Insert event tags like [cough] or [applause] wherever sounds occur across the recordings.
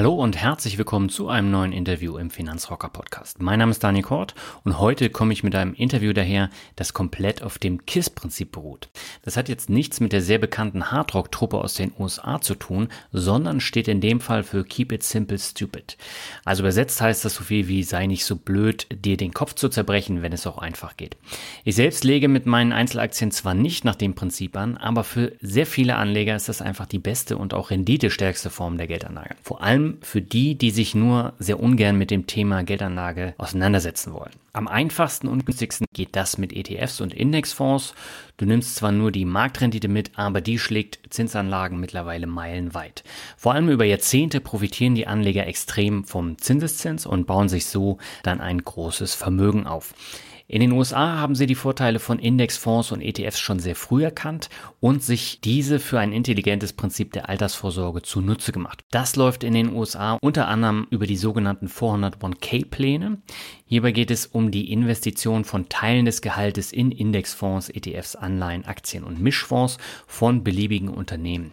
Hallo und herzlich willkommen zu einem neuen Interview im Finanzrocker Podcast. Mein Name ist Daniel Kort und heute komme ich mit einem Interview daher, das komplett auf dem KISS-Prinzip beruht. Das hat jetzt nichts mit der sehr bekannten Hardrock-Truppe aus den USA zu tun, sondern steht in dem Fall für Keep It Simple Stupid. Also übersetzt heißt das so viel wie sei nicht so blöd, dir den Kopf zu zerbrechen, wenn es auch einfach geht. Ich selbst lege mit meinen Einzelaktien zwar nicht nach dem Prinzip an, aber für sehr viele Anleger ist das einfach die beste und auch renditestärkste Form der Geldanlage. Vor allem für die, die sich nur sehr ungern mit dem Thema Geldanlage auseinandersetzen wollen. Am einfachsten und günstigsten geht das mit ETFs und Indexfonds. Du nimmst zwar nur die Marktrendite mit, aber die schlägt Zinsanlagen mittlerweile meilenweit. Vor allem über Jahrzehnte profitieren die Anleger extrem vom Zinseszins und bauen sich so dann ein großes Vermögen auf. In den USA haben sie die Vorteile von Indexfonds und ETFs schon sehr früh erkannt und sich diese für ein intelligentes Prinzip der Altersvorsorge zunutze gemacht. Das läuft in den USA unter anderem über die sogenannten 401k-Pläne. Hierbei geht es um die Investition von Teilen des Gehaltes in Indexfonds, ETFs, Anleihen, Aktien und Mischfonds von beliebigen Unternehmen.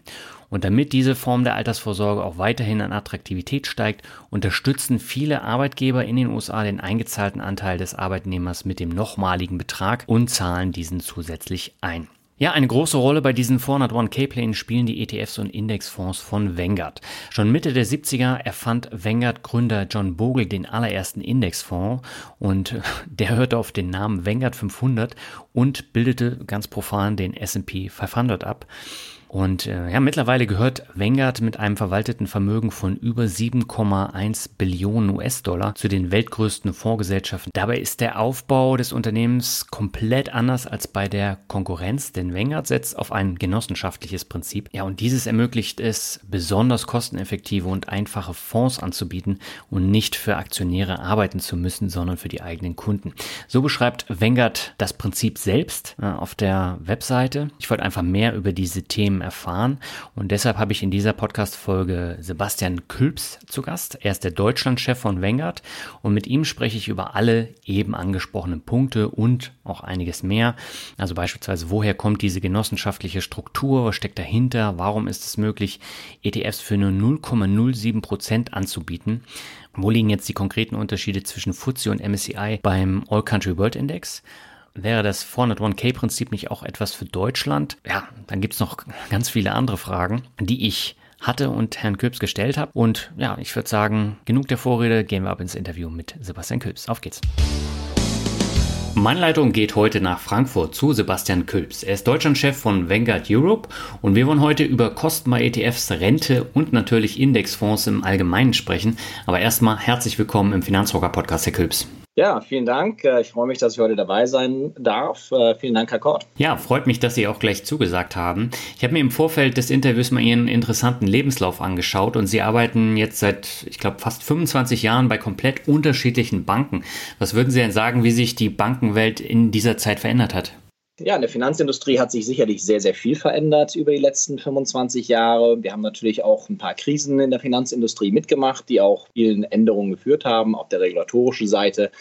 Und damit diese Form der Altersvorsorge auch weiterhin an Attraktivität steigt, unterstützen viele Arbeitgeber in den USA den eingezahlten Anteil des Arbeitnehmers mit dem nochmaligen Betrag und zahlen diesen zusätzlich ein. Ja, eine große Rolle bei diesen 401k-Plänen spielen die ETFs und Indexfonds von Vanguard. Schon Mitte der 70er erfand Vanguard-Gründer John Bogle den allerersten Indexfonds und der hörte auf den Namen Vanguard 500 und bildete ganz profan den S&P 500 ab. Und äh, ja, mittlerweile gehört Vanguard mit einem verwalteten Vermögen von über 7,1 Billionen US-Dollar zu den weltgrößten Fondsgesellschaften. Dabei ist der Aufbau des Unternehmens komplett anders als bei der Konkurrenz, denn Vanguard setzt auf ein genossenschaftliches Prinzip. Ja, und dieses ermöglicht es, besonders kosteneffektive und einfache Fonds anzubieten und nicht für Aktionäre arbeiten zu müssen, sondern für die eigenen Kunden. So beschreibt Vanguard das Prinzip selbst äh, auf der Webseite. Ich wollte einfach mehr über diese Themen Themen erfahren. Und deshalb habe ich in dieser Podcast-Folge Sebastian Külps zu Gast. Er ist der Deutschlandchef von Vanguard und mit ihm spreche ich über alle eben angesprochenen Punkte und auch einiges mehr. Also beispielsweise, woher kommt diese genossenschaftliche Struktur? Was steckt dahinter? Warum ist es möglich, ETFs für nur 0,07 Prozent anzubieten? Wo liegen jetzt die konkreten Unterschiede zwischen FTSE und MSCI beim All Country World Index? Wäre das 401k-Prinzip nicht auch etwas für Deutschland? Ja, dann gibt's noch ganz viele andere Fragen, die ich hatte und Herrn Köps gestellt habe. Und ja, ich würde sagen, genug der Vorrede, gehen wir ab ins Interview mit Sebastian Köps. Auf geht's. Meine Leitung geht heute nach Frankfurt zu Sebastian Külps. Er ist Deutschlandchef von Vanguard Europe und wir wollen heute über Kostenbar ETFs, Rente und natürlich Indexfonds im Allgemeinen sprechen. Aber erstmal herzlich willkommen im Finanzrocker Podcast, Herr Külps. Ja, vielen Dank. Äh, ich freue mich, dass ich heute dabei sein darf. Äh, vielen Dank, Herr Kort. Ja, freut mich, dass Sie auch gleich zugesagt haben. Ich habe mir im Vorfeld des Interviews mal Ihren interessanten Lebenslauf angeschaut und Sie arbeiten jetzt seit, ich glaube, fast 25 Jahren bei komplett unterschiedlichen Banken. Was würden Sie denn sagen, wie sich die Bankenwelt in dieser Zeit verändert hat? Ja, in der Finanzindustrie hat sich sicherlich sehr, sehr viel verändert über die letzten 25 Jahre. Wir haben natürlich auch ein paar Krisen in der Finanzindustrie mitgemacht, die auch vielen Änderungen geführt haben auf der regulatorischen Seite.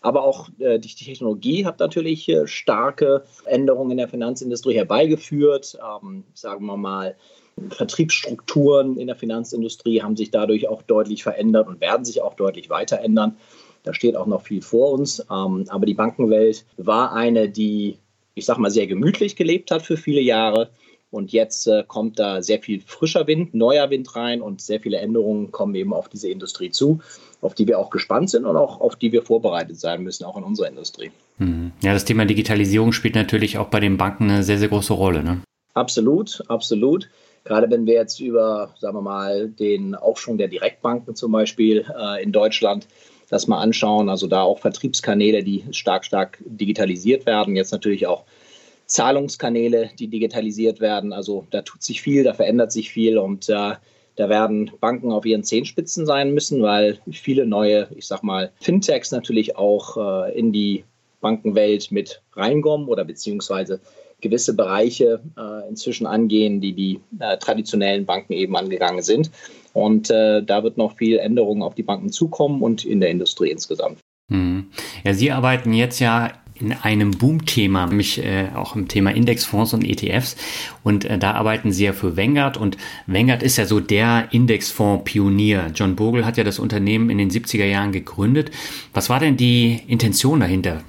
Aber auch äh, die Technologie hat natürlich äh, starke Änderungen in der Finanzindustrie herbeigeführt. Ähm, sagen wir mal, Vertriebsstrukturen in der Finanzindustrie haben sich dadurch auch deutlich verändert und werden sich auch deutlich weiter ändern. Da steht auch noch viel vor uns. Ähm, aber die Bankenwelt war eine, die ich sag mal, sehr gemütlich gelebt hat für viele Jahre. Und jetzt äh, kommt da sehr viel frischer Wind, neuer Wind rein und sehr viele Änderungen kommen eben auf diese Industrie zu. auf die wir auch gespannt sind und auch auf die wir vorbereitet sein müssen, auch in unserer Industrie. Mhm. Ja, das Thema Digitalisierung spielt natürlich auch bei den Banken eine sehr, sehr große Rolle. Ne? Absolut, absolut. Gerade wenn wir jetzt über, sagen wir mal, den Aufschwung der Direktbanken zum Beispiel äh, in Deutschland das mal anschauen, also da auch Vertriebskanäle, die stark, stark digitalisiert werden, jetzt natürlich auch Zahlungskanäle, die digitalisiert werden. Also da tut sich viel, da verändert sich viel und äh, da werden Banken auf ihren Zehenspitzen sein müssen, weil viele neue, ich sag mal, Fintechs natürlich auch äh, in die Bankenwelt mit reinkommen oder beziehungsweise gewisse Bereiche äh, inzwischen angehen, die die äh, traditionellen Banken eben angegangen sind. Und äh, da wird noch viel Änderungen auf die Banken zukommen und in der Industrie insgesamt. Hm. Ja, Sie arbeiten jetzt ja in einem Boom-Thema, nämlich äh, auch im Thema Indexfonds und ETFs. Und äh, da arbeiten Sie ja für Vanguard und Vanguard ist ja so der Indexfonds-Pionier. John Bogle hat ja das Unternehmen in den 70er Jahren gegründet. Was war denn die Intention dahinter?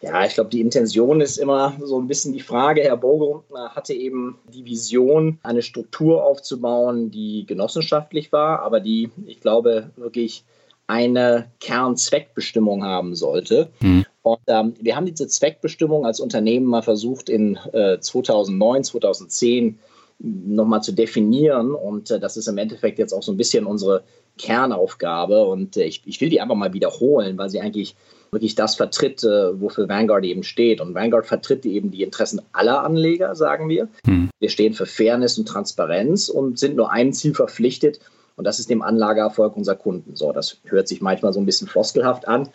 Ja, ich glaube, die Intention ist immer so ein bisschen die Frage. Herr Boge hatte eben die Vision, eine Struktur aufzubauen, die genossenschaftlich war, aber die, ich glaube, wirklich eine Kernzweckbestimmung haben sollte. Mhm. Und ähm, wir haben diese Zweckbestimmung als Unternehmen mal versucht in äh, 2009, 2010 nochmal zu definieren. Und äh, das ist im Endeffekt jetzt auch so ein bisschen unsere Kernaufgabe. Und äh, ich, ich will die einfach mal wiederholen, weil sie eigentlich wirklich das vertritt, äh, wofür Vanguard eben steht. Und Vanguard vertritt eben die Interessen aller Anleger, sagen wir. Hm. Wir stehen für Fairness und Transparenz und sind nur einem Ziel verpflichtet. Und das ist dem Anlageerfolg unserer Kunden. So, das hört sich manchmal so ein bisschen floskelhaft an.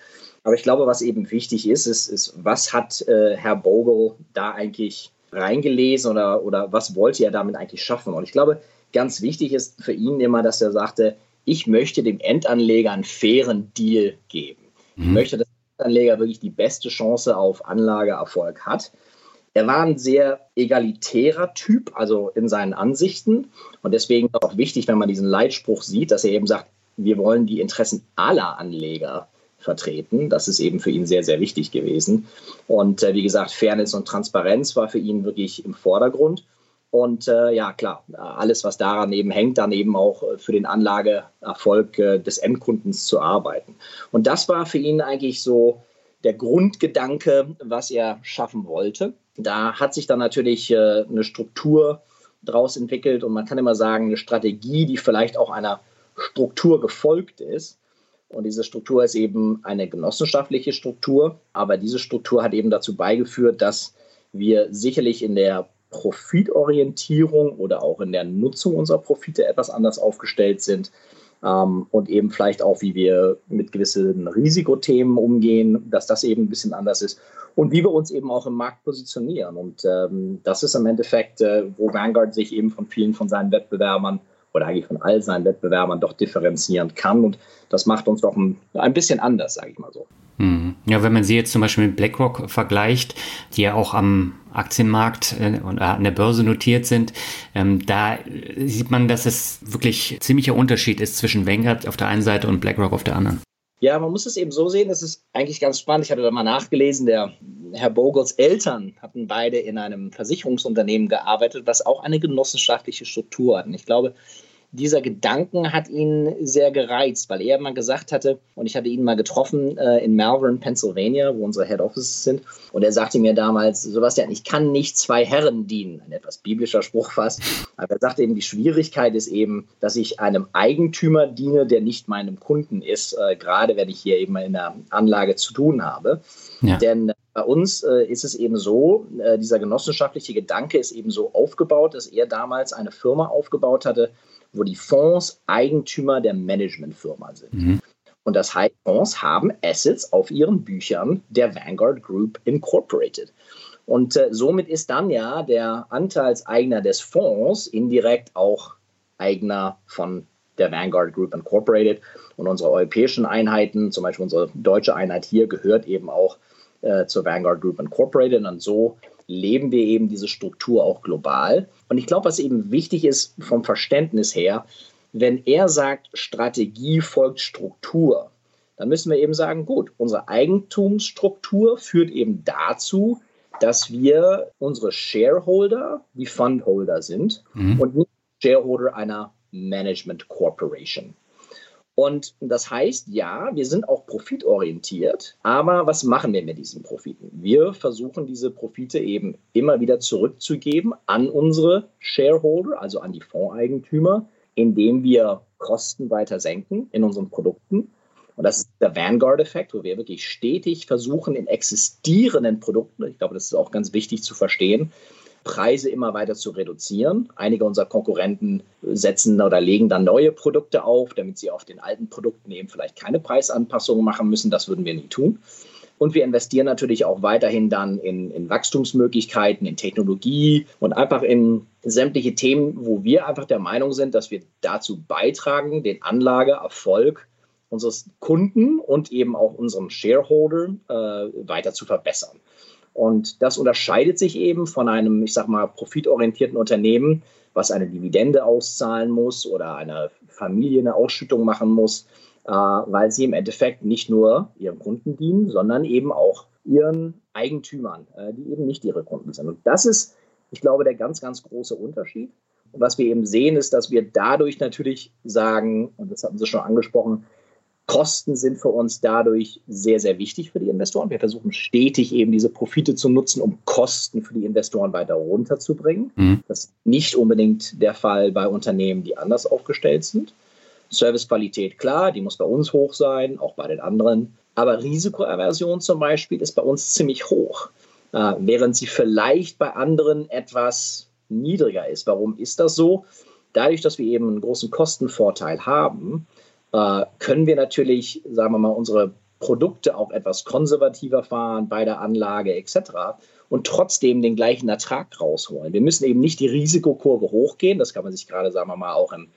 Aber ich glaube, was eben wichtig ist, ist, ist was hat äh, Herr Bogle da eigentlich reingelesen oder, oder was wollte er damit eigentlich schaffen? Und ich glaube, ganz wichtig ist für ihn immer, dass er sagte, ich möchte dem Endanleger einen fairen Deal geben. Mhm. Ich möchte, dass Anleger wirklich die beste Chance auf Anlageerfolg hat. Er war ein sehr egalitärer Typ, also in seinen Ansichten. Und deswegen auch wichtig, wenn man diesen Leitspruch sieht, dass er eben sagt, wir wollen die Interessen aller Anleger vertreten. Das ist eben für ihn sehr, sehr wichtig gewesen. Und äh, wie gesagt, Fairness und Transparenz war für ihn wirklich im Vordergrund. Und äh, ja, klar, alles, was daran eben hängt, dann eben auch äh, für den Anlageerfolg äh, des Endkundens zu arbeiten. Und das war für ihn eigentlich so der Grundgedanke, was er schaffen wollte. Da hat sich dann natürlich äh, eine Struktur daraus entwickelt und man kann immer sagen, eine Strategie, die vielleicht auch einer Struktur gefolgt ist. Und diese Struktur ist eben eine genossenschaftliche Struktur, aber diese Struktur hat eben dazu beigeführt, dass wir sicherlich in der Profitorientierung oder auch in der Nutzung unserer Profite etwas anders aufgestellt sind ähm, und eben vielleicht auch, wie wir mit gewissen Risikothemen umgehen, dass das eben ein bisschen anders ist und wie wir uns eben auch im Markt positionieren. Und ähm, das ist im Endeffekt, äh, wo Vanguard sich eben von vielen von seinen Wettbewerbern oder eigentlich von all seinen Wettbewerbern doch differenzieren kann. Und das macht uns doch ein, ein bisschen anders, sage ich mal so. Hm. Ja, wenn man sie jetzt zum Beispiel mit BlackRock vergleicht, die ja auch am Aktienmarkt äh, und äh, an der Börse notiert sind, ähm, da sieht man, dass es wirklich ziemlicher Unterschied ist zwischen Vanguard auf der einen Seite und BlackRock auf der anderen. Ja, man muss es eben so sehen, das ist eigentlich ganz spannend. Ich hatte da mal nachgelesen, der Herr Bogels Eltern hatten beide in einem Versicherungsunternehmen gearbeitet, was auch eine genossenschaftliche Struktur hat. Und ich glaube, dieser Gedanken hat ihn sehr gereizt, weil er mal gesagt hatte, und ich hatte ihn mal getroffen äh, in Malvern, Pennsylvania, wo unsere Head Offices sind, und er sagte mir damals, Sebastian, ich kann nicht zwei Herren dienen, ein etwas biblischer Spruch fast, aber er sagte eben, die Schwierigkeit ist eben, dass ich einem Eigentümer diene, der nicht meinem Kunden ist, äh, gerade wenn ich hier eben in der Anlage zu tun habe. Ja. Denn bei uns äh, ist es eben so, äh, dieser genossenschaftliche Gedanke ist eben so aufgebaut, dass er damals eine Firma aufgebaut hatte, wo die Fonds Eigentümer der Managementfirma sind. Mhm. Und das heißt, Fonds haben Assets auf ihren Büchern der Vanguard Group Incorporated. Und äh, somit ist dann ja der Anteilseigner des Fonds indirekt auch Eigner von der Vanguard Group Incorporated. Und unsere europäischen Einheiten, zum Beispiel unsere deutsche Einheit hier, gehört eben auch äh, zur Vanguard Group Incorporated. Und so leben wir eben diese Struktur auch global. Und ich glaube, was eben wichtig ist vom Verständnis her, wenn er sagt, Strategie folgt Struktur, dann müssen wir eben sagen, gut, unsere Eigentumsstruktur führt eben dazu, dass wir unsere Shareholder die Fundholder sind mhm. und nicht Shareholder einer Management Corporation. Und das heißt, ja, wir sind auch profitorientiert, aber was machen wir mit diesen Profiten? Wir versuchen diese Profite eben immer wieder zurückzugeben an unsere Shareholder, also an die Fondseigentümer, indem wir Kosten weiter senken in unseren Produkten. Und das ist der Vanguard-Effekt, wo wir wirklich stetig versuchen, in existierenden Produkten, ich glaube, das ist auch ganz wichtig zu verstehen, Preise immer weiter zu reduzieren. Einige unserer Konkurrenten setzen oder legen dann neue Produkte auf, damit sie auf den alten Produkten eben vielleicht keine Preisanpassungen machen müssen. Das würden wir nie tun. Und wir investieren natürlich auch weiterhin dann in, in, Wachstumsmöglichkeiten, in Technologie und einfach in sämtliche Themen, wo wir einfach der Meinung sind, dass wir dazu beitragen, den Anlageerfolg unseres Kunden und eben auch unserem Shareholder äh, weiter zu verbessern. Und das unterscheidet sich eben von einem, ich sag mal, profitorientierten Unternehmen, was eine Dividende auszahlen muss oder einer Familie eine Ausschüttung machen muss, äh, weil sie im Endeffekt nicht nur ihren Kunden dienen, sondern eben auch ihren Eigentümern, äh, die eben nicht ihre Kunden sind. Und das ist, ich glaube, der ganz, ganz große Unterschied. Und was wir eben sehen, ist, dass wir dadurch natürlich sagen, und das hatten Sie schon angesprochen, Kosten sind für uns dadurch sehr, sehr wichtig für die Investoren. Wir versuchen stetig eben diese Profite zu nutzen, um Kosten für die Investoren weiter runterzubringen. Mhm. Das ist nicht unbedingt der Fall bei Unternehmen, die anders aufgestellt sind. Servicequalität, klar, die muss bei uns hoch sein, auch bei den anderen. Aber Risikoaversion zum Beispiel ist bei uns ziemlich hoch, äh, während sie vielleicht bei anderen etwas niedriger ist. Warum ist das so? Dadurch, dass wir eben einen großen Kostenvorteil haben, äh, können wir natürlich, sagen wir mal, unsere Produkte auch etwas konservativer fahren bei der Anlage etc. und trotzdem den gleichen Ertrag rausholen. Wir müssen eben nicht die Risikokurve hochgehen, das kann man sich gerade, sagen wir mal, auch im,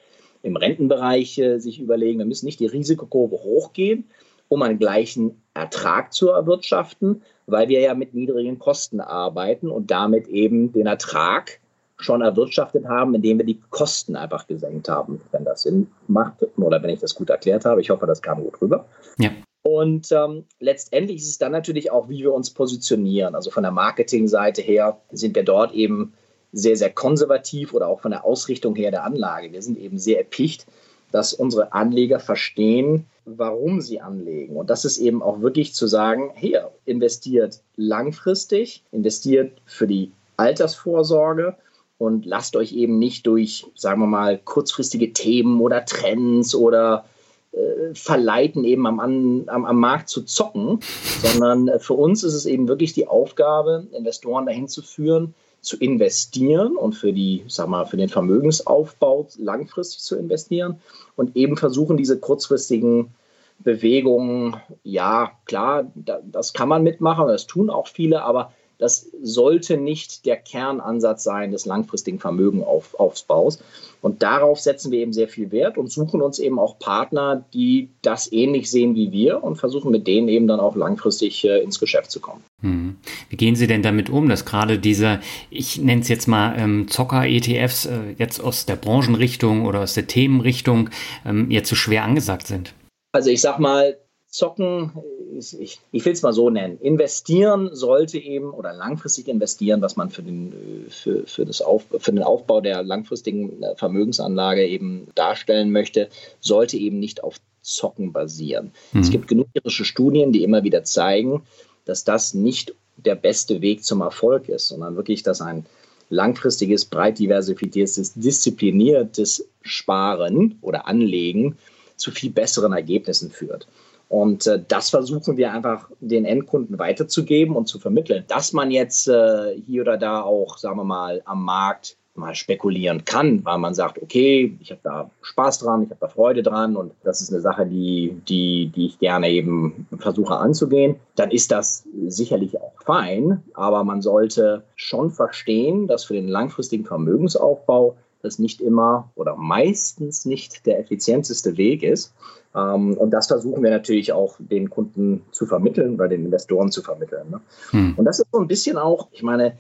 im Rentenbereich äh, sich überlegen. Wir müssen nicht die Risikokurve hochgehen, um einen gleichen Ertrag zu erwirtschaften, weil wir ja mit niedrigen Kosten arbeiten und damit eben den Ertrag schon erwirtschaftet haben, indem wir die Kosten einfach gesenkt haben, wenn das Sinn macht oder wenn ich das gut erklärt habe. Ich hoffe, das kam gut rüber. Ja. Und ähm, letztendlich ist es dann natürlich auch, wie wir uns positionieren. Also von der Marketingseite her sind wir dort eben sehr, sehr konservativ oder auch von der Ausrichtung her der Anlage. Wir sind eben sehr erpicht, dass unsere Anleger verstehen, warum sie anlegen. Und das ist eben auch wirklich zu sagen, hier, investiert langfristig, investiert für die Altersvorsorge und lasst euch eben nicht durch, sagen wir mal, kurzfristige Themen oder Trends oder äh, verleiten, eben am, am, am Markt zu zocken, [laughs] sondern äh, für uns ist es eben wirklich die Aufgabe, Investoren dahin zu führen, zu investieren und für die, sag mal, für den Vermögensaufbau langfristig zu investieren und eben versuchen, diese kurzfristigen Bewegungen, ja, klar, das kann man mitmachen, das tun auch viele, aber das sollte nicht der Kernansatz sein des langfristigen Vermögenaufbaus. Und darauf setzen wir eben sehr viel Wert und suchen uns eben auch Partner, die das ähnlich sehen wie wir und versuchen mit denen eben dann auch langfristig äh, ins Geschäft zu kommen. Hm. Wie gehen Sie denn damit um, dass gerade diese, ich nenne es jetzt mal ähm, Zocker-ETFs, äh, jetzt aus der Branchenrichtung oder aus der Themenrichtung ähm, jetzt so schwer angesagt sind? Also ich sag mal, zocken, ich, ich will es mal so nennen, investieren sollte eben oder langfristig investieren, was man für den, für, für, das Auf, für den Aufbau der langfristigen äh, Vermögensanlage eben darstellen möchte, sollte eben nicht auf Zocken basieren. Mhm. Es gibt genug irische Studien, die immer wieder zeigen, dass das nicht der beste Weg zum Erfolg ist, sondern wirklich, dass ein langfristiges, breit diversifiziertes, diszipliniertes Sparen oder Anlegen zu viel besseren Ergebnissen führt. Und äh, das versuchen wir einfach den Endkunden weiterzugeben und zu vermitteln. Dass man jetzt äh, hier oder da auch, sagen wir mal, am Markt mal spekulieren kann, weil man sagt, okay, ich habe da Spaß dran, ich habe da Freude dran und das ist eine Sache, die, die, die ich gerne eben versuche anzugehen, dann ist das sicherlich auch fein, aber man sollte schon verstehen, dass für den langfristigen Vermögensaufbau das nicht immer oder meistens nicht der effizienteste Weg ist. Ähm, und das versuchen wir natürlich auch den Kunden zu vermitteln oder den Investoren zu vermitteln. Ne? Hm. Und das ist so ein bisschen auch, ich meine,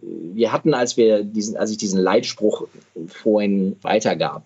wir hatten, als wir diesen, als ich diesen Leitspruch vorhin weitergab,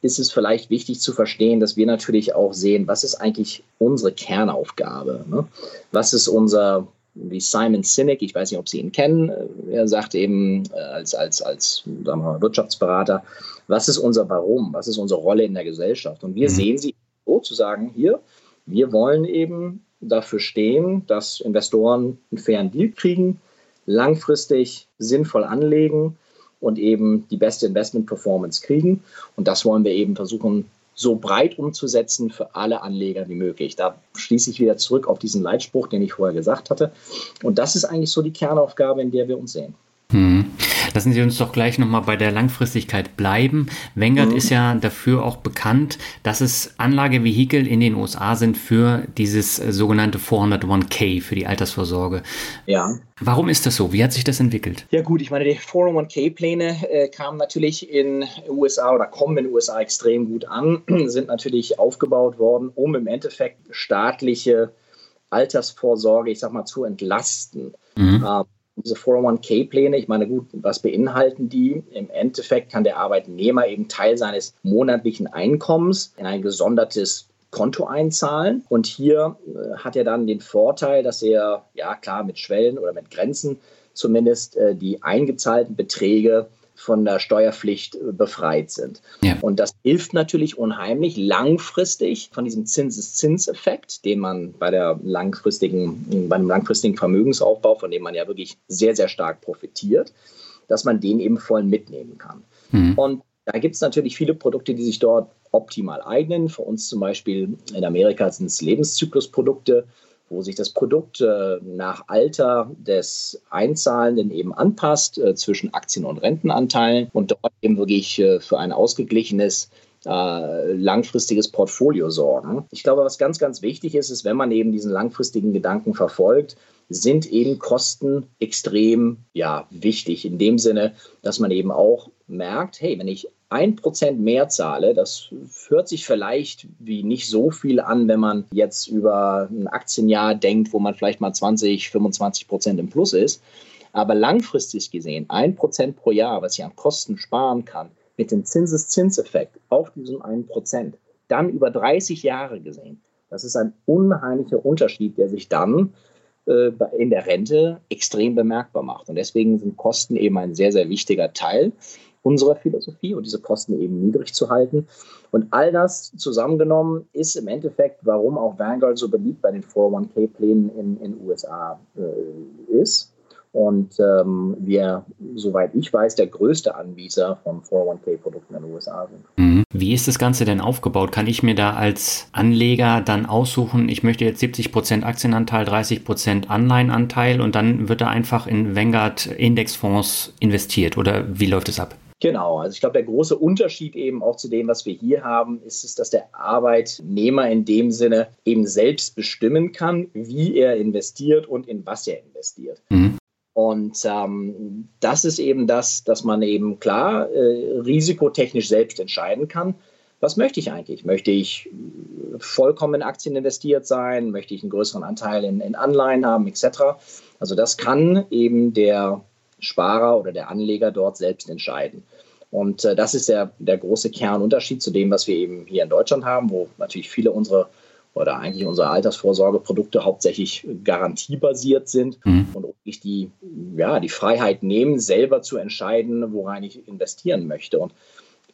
ist es vielleicht wichtig zu verstehen, dass wir natürlich auch sehen, was ist eigentlich unsere Kernaufgabe? Ne? Was ist unser wie Simon Sinek, ich weiß nicht, ob Sie ihn kennen, er sagt eben äh, als, als, als sagen wir mal, Wirtschaftsberater, was ist unser Warum, was ist unsere Rolle in der Gesellschaft? Und wir mhm. sehen sie so zu sagen, hier, wir wollen eben dafür stehen, dass Investoren einen fairen Deal kriegen, langfristig sinnvoll anlegen und eben die beste Investment-Performance kriegen. Und das wollen wir eben versuchen, so breit umzusetzen für alle Anleger wie möglich. Da schließe ich wieder zurück auf diesen Leitspruch, den ich vorher gesagt hatte. Und das ist eigentlich so die Kernaufgabe, in der wir uns sehen. Hm. Lassen Sie uns doch gleich nochmal bei der Langfristigkeit bleiben. Vanguard mhm. ist ja dafür auch bekannt, dass es Anlagevehikel in den USA sind für dieses sogenannte 401k, für die Altersvorsorge. Ja. Warum ist das so? Wie hat sich das entwickelt? Ja gut, ich meine, die 401k-Pläne äh, kamen natürlich in den USA oder kommen in den USA extrem gut an, [clears throat] sind natürlich aufgebaut worden, um im Endeffekt staatliche Altersvorsorge, ich sag mal, zu entlasten. Mhm. Ähm, diese 401k-Pläne, ich meine, gut, was beinhalten die? Im Endeffekt kann der Arbeitnehmer eben Teil seines monatlichen Einkommens in ein gesondertes Konto einzahlen. Und hier äh, hat er dann den Vorteil, dass er, ja klar, mit Schwellen oder mit Grenzen zumindest äh, die eingezahlten Beträge von der Steuerpflicht äh, befreit sind. Ja. Und das hilft natürlich unheimlich langfristig von diesem Zinseszinseffekt, den man bei der langfristigen, beim langfristigen Vermögensaufbau, von dem man ja wirklich sehr, sehr stark profitiert, dass man den eben voll mitnehmen kann. Mhm. Und da gibt es natürlich viele Produkte, die sich dort optimal eignen. Für uns zum Beispiel in Amerika sind es Lebenszyklusprodukte wo sich das Produkt äh, nach Alter des Einzahlenden eben anpasst äh, zwischen Aktien- und Rentenanteilen und dort eben wirklich äh, für ein ausgeglichenes äh, langfristiges Portfolio sorgen. Ich glaube, was ganz, ganz wichtig ist, ist, wenn man eben diesen langfristigen Gedanken verfolgt, sind eben Kosten extrem ja, wichtig. In dem Sinne, dass man eben auch merkt, hey, wenn ich ein Prozent mehr zahle, das hört sich vielleicht wie nicht so viel an, wenn man jetzt über ein Aktienjahr denkt, wo man vielleicht mal 20, 25 Prozent im Plus ist. Aber langfristig gesehen, ein Prozent pro Jahr, was ich an Kosten sparen kann, mit dem Zinseszinseffekt auf diesem einen Prozent, dann über 30 Jahre gesehen, das ist ein unheimlicher Unterschied, der sich dann äh, in der Rente extrem bemerkbar macht. Und deswegen sind Kosten eben ein sehr, sehr wichtiger Teil unserer Philosophie und diese Kosten eben niedrig zu halten. Und all das zusammengenommen ist im Endeffekt, warum auch Vanguard so beliebt bei den 401k-Plänen in den USA äh, ist. Und ähm, wir, soweit ich weiß, der größte Anbieter von 401k-Produkten in den USA sind. Mhm. Wie ist das Ganze denn aufgebaut? Kann ich mir da als Anleger dann aussuchen, ich möchte jetzt 70% Aktienanteil, 30% Anleihenanteil und dann wird da einfach in Vanguard Indexfonds investiert oder wie läuft es ab? Genau, also ich glaube, der große Unterschied eben auch zu dem, was wir hier haben, ist es, dass der Arbeitnehmer in dem Sinne eben selbst bestimmen kann, wie er investiert und in was er investiert. Mhm. Und ähm, das ist eben das, dass man eben klar äh, risikotechnisch selbst entscheiden kann. Was möchte ich eigentlich? Möchte ich vollkommen in Aktien investiert sein? Möchte ich einen größeren Anteil in, in Anleihen haben, etc.? Also das kann eben der Sparer oder der Anleger dort selbst entscheiden. Und äh, das ist der, der große Kernunterschied zu dem, was wir eben hier in Deutschland haben, wo natürlich viele unserer oder eigentlich unsere Altersvorsorgeprodukte hauptsächlich garantiebasiert sind mhm. und ich die, ja, die Freiheit nehmen, selber zu entscheiden, worein ich investieren möchte. Und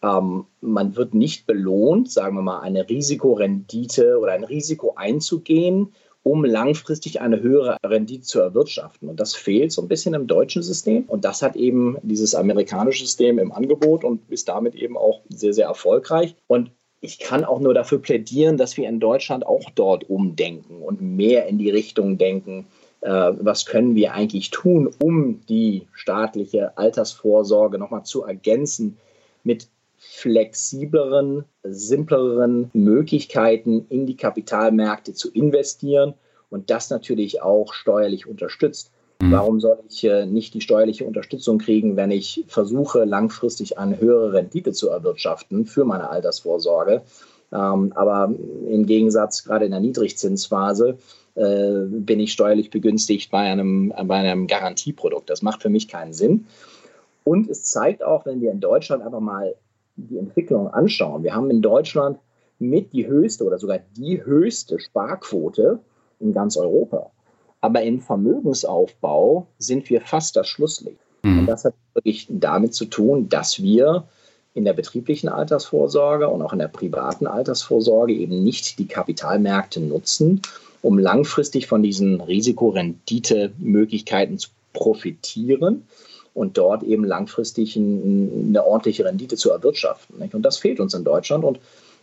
ähm, man wird nicht belohnt, sagen wir mal, eine Risikorendite oder ein Risiko einzugehen, um langfristig eine höhere Rendite zu erwirtschaften. Und das fehlt so ein bisschen im deutschen System. Und das hat eben dieses amerikanische System im Angebot und ist damit eben auch sehr, sehr erfolgreich. Und ich kann auch nur dafür plädieren, dass wir in Deutschland auch dort umdenken und mehr in die Richtung denken, äh, was können wir eigentlich tun, um die staatliche Altersvorsorge nochmal zu ergänzen mit flexibleren, simpleren Möglichkeiten in die Kapitalmärkte zu investieren und das natürlich auch steuerlich unterstützt. Mhm. Warum soll ich äh, nicht die steuerliche Unterstützung kriegen, wenn ich versuche, langfristig eine höhere Rendite zu erwirtschaften für meine Altersvorsorge? Ähm, aber im Gegensatz, gerade in der Niedrigzinsphase, äh, bin ich steuerlich begünstigt bei einem, bei einem Garantieprodukt. Das macht für mich keinen Sinn. Und es zeigt auch, wenn wir in Deutschland einfach mal die Entwicklung anschauen. Wir haben in Deutschland mit die höchste oder sogar die höchste Sparquote in ganz Europa. Aber im Vermögensaufbau sind wir fast das Schlusslicht. Mhm. Und das hat wirklich damit zu tun, dass wir in der betrieblichen Altersvorsorge und auch in der privaten Altersvorsorge eben nicht die Kapitalmärkte nutzen, um langfristig von diesen Risikorendite-Möglichkeiten zu profitieren und dort eben langfristig eine ordentliche Rendite zu erwirtschaften. Und das fehlt uns in Deutschland und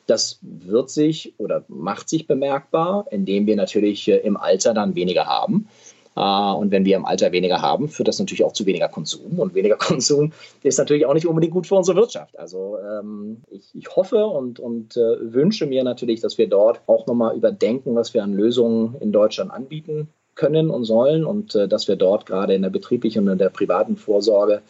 das wird sich oder macht sich bemerkbar, indem wir natürlich äh, im Alter dann weniger haben. Äh, und wenn wir im Alter weniger haben, führt das natürlich auch zu weniger Konsum. Und weniger [laughs] Konsum ist natürlich auch nicht unbedingt gut für unsere Wirtschaft. Also ähm, ich, hoffe und, und äh, wünsche mir natürlich, dass wir dort auch nochmal überdenken, was wir an Lösungen in Deutschland anbieten können und sollen und äh, dass wir dort gerade in der betrieblichen und in der privaten Vorsorge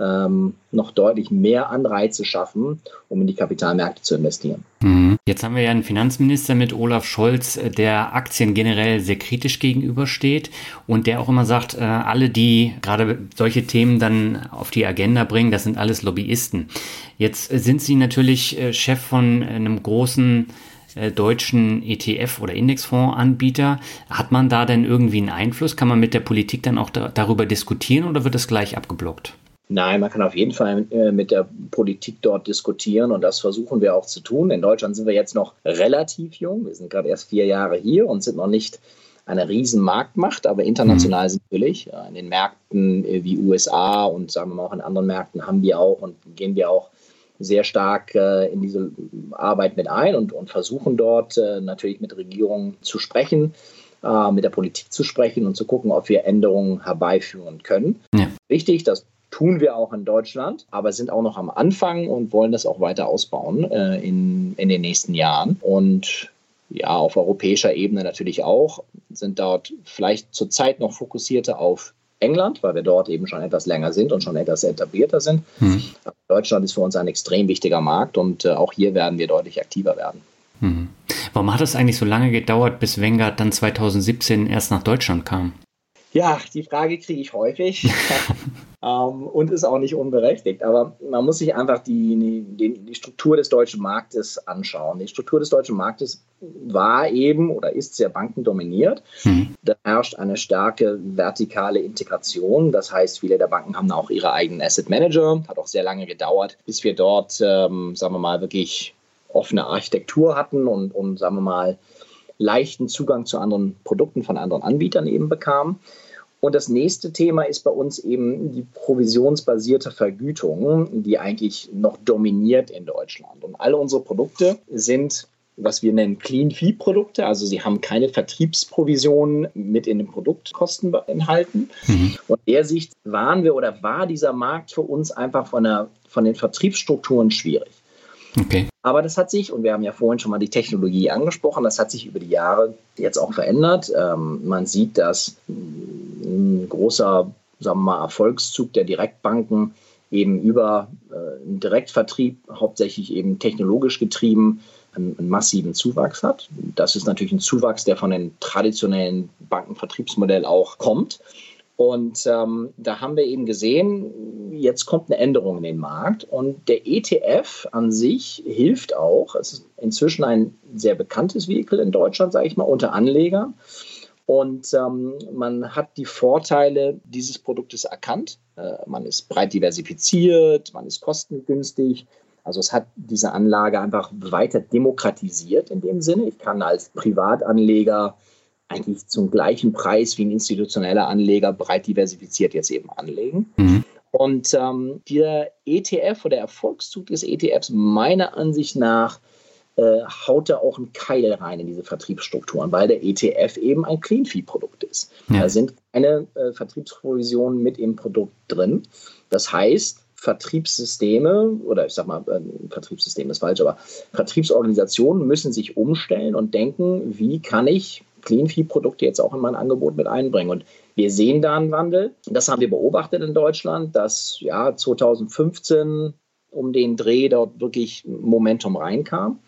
ähm, noch deutlich mehr Anreize schaffen, um in die Kapitalmärkte zu investieren. Mhm. Jetzt haben wir ja einen Finanzminister mit Olaf Scholz, äh, der Aktien generell sehr kritisch gegenübersteht und der auch immer sagt, äh, alle, die gerade solche Themen dann auf die Agenda bringen, das sind alles Lobbyisten. Jetzt sind Sie natürlich äh, Chef von einem großen deutschen ETF- oder Indexfondsanbieter. Hat man da denn irgendwie einen Einfluss? Kann man mit der Politik dann auch da, darüber diskutieren oder wird das gleich abgeblockt? Nein, man kann auf jeden Fall äh, mit der Politik dort diskutieren und das versuchen wir auch zu tun. In Deutschland sind wir jetzt noch relativ jung. Wir sind gerade erst vier Jahre hier und sind noch nicht eine riesen Marktmacht, aber international mhm. natürlich. In den Märkten äh, wie USA und sagen wir mal auch in anderen Märkten haben wir auch und gehen wir auch sehr stark äh, in diese Arbeit mit ein und, und versuchen dort natürlich mit Regierungen zu sprechen, mit der Politik zu sprechen und zu gucken, ob wir Änderungen herbeiführen können. Ja. Wichtig, dass tun wir auch in Deutschland, aber sind auch noch am Anfang und wollen das auch weiter ausbauen äh, in, in den nächsten Jahren. Und ja, auf europäischer Ebene natürlich auch, sind dort vielleicht zurzeit noch fokussierter auf England, weil wir dort eben schon etwas länger sind und schon etwas etablierter sind. Mhm. Deutschland ist für uns ein extrem wichtiger Markt und äh, auch hier werden wir deutlich aktiver werden. Mhm. Warum hat es eigentlich so lange gedauert, bis Wenger dann 2017 erst nach Deutschland kam? Ja, die Frage kriege ich häufig [laughs] ähm, und ist auch nicht unberechtigt. Aber man muss sich einfach die, die, die, Struktur des deutschen Marktes anschauen. Die Struktur des deutschen Marktes war eben oder ist sehr bankendominiert. Mhm. Da herrscht eine starke vertikale Integration. Das heißt, viele der Banken haben auch ihre eigenen Asset Manager. Hat auch sehr lange gedauert, bis wir dort, ähm, sagen wir mal, wirklich offene Architektur hatten und, und sagen wir mal, leichten Zugang zu anderen Produkten von anderen Anbietern eben bekamen. Und das nächste Thema ist bei uns eben die provisionsbasierte Vergütung, die eigentlich noch dominiert in Deutschland. Und alle unsere Produkte sind was wir nennen Clean Fee Produkte. Also sie haben keine Vertriebsprovisionen mit in den Produktkosten enthalten. Mhm. Und der Sicht waren wir oder war dieser Markt für uns einfach von, der, von den Vertriebsstrukturen schwierig. Okay. Aber das hat sich, und wir haben ja vorhin schon mal die Technologie angesprochen, das hat sich über die Jahre jetzt auch verändert. Ähm, man sieht, dass ein großer, sagen wir mal, Erfolgszug der Direktbanken eben über äh, einen Direktvertrieb, hauptsächlich eben technologisch getrieben, einen, einen, massiven Zuwachs hat. Das ist natürlich ein Zuwachs, der von den traditionellen Bankenvertriebsmodell auch kommt. Und ähm, da haben wir eben gesehen, jetzt kommt eine Änderung in den Markt und der ETF an sich hilft auch. Es ist inzwischen ein sehr bekanntes Vehikel in Deutschland, sage ich mal, unter Anlegern. Und ähm, man hat die Vorteile dieses Produktes erkannt. Äh, man ist breit diversifiziert, man ist kostengünstig. Also es hat diese Anlage einfach weiter demokratisiert in dem Sinne. Ich kann als Privatanleger eigentlich zum gleichen Preis wie ein institutioneller Anleger breit diversifiziert jetzt eben anlegen. Mhm. Und ähm, der ETF oder der Erfolgszug des ETFs meiner Ansicht nach äh, haut da auch einen Keil rein in diese Vertriebsstrukturen, weil der ETF eben ein Clean-Fee-Produkt ist. Ja. Da sind keine äh, Vertriebsprovisionen mit im Produkt drin. Das heißt, Vertriebssysteme oder ich sag mal, äh, Vertriebssystem ist falsch, aber Vertriebsorganisationen müssen sich umstellen und denken, wie kann ich Clean-Fee-Produkte jetzt auch in mein Angebot mit einbringen. Und wir sehen da einen Wandel. Das haben wir beobachtet in Deutschland, dass ja 2015 um den Dreh dort wirklich Momentum reinkam.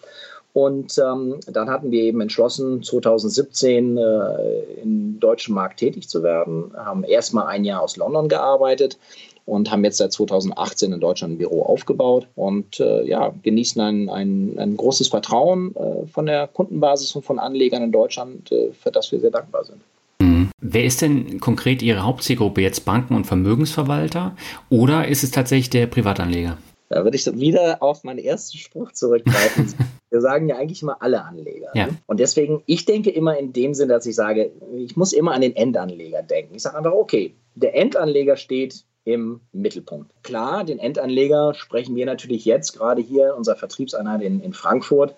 Und ähm, dann hatten wir eben entschlossen, 2017 äh, im deutschen Markt tätig zu werden, haben erstmal ein Jahr aus London gearbeitet und haben jetzt seit 2018 in Deutschland ein Büro aufgebaut und äh, ja, genießen ein, ein, ein großes Vertrauen äh, von der Kundenbasis und von Anlegern in Deutschland, äh, für das wir sehr dankbar sind. Mhm. Wer ist denn konkret Ihre Hauptzielgruppe? Jetzt Banken und Vermögensverwalter oder ist es tatsächlich der Privatanleger? Da würde ich wieder auf meinen ersten Spruch zurückgreifen. [laughs] Wir sagen ja eigentlich immer alle Anleger. Ja. Ne? Und deswegen, ich denke immer in dem Sinne, dass ich sage, ich muss immer an den Endanleger denken. Ich sage einfach, okay, der Endanleger steht im Mittelpunkt. Klar, den Endanleger sprechen wir natürlich jetzt gerade hier in unserer Vertriebseinheit in, in Frankfurt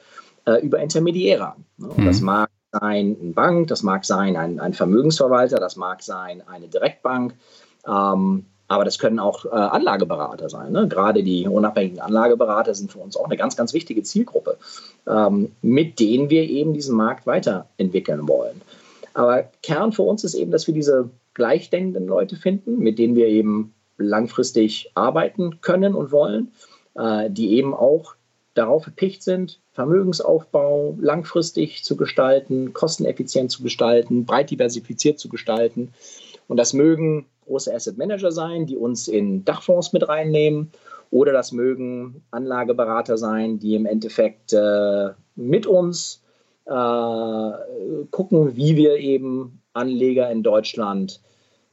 äh, über Intermediäre an. Ne? Mhm. Das mag sein eine Bank, das mag sein ein, ein Vermögensverwalter, das mag sein eine Direktbank. Ähm, aber das können auch äh, Anlageberater sein. Ne? Gerade die unabhängigen Anlageberater sind für uns auch eine ganz, ganz wichtige Zielgruppe, ähm, mit denen wir eben diesen Markt weiterentwickeln wollen. Aber Kern für uns ist eben, dass wir diese gleichdenkenden Leute finden, mit denen wir eben langfristig arbeiten können und wollen, äh, die eben auch darauf gepicht sind, Vermögensaufbau langfristig zu gestalten, kosteneffizient zu gestalten, breit diversifiziert zu gestalten. Und das mögen große Asset Manager sein, die uns in Dachfonds mit reinnehmen. Oder das mögen Anlageberater sein, die im Endeffekt äh, mit uns äh, gucken, wie wir eben Anleger in Deutschland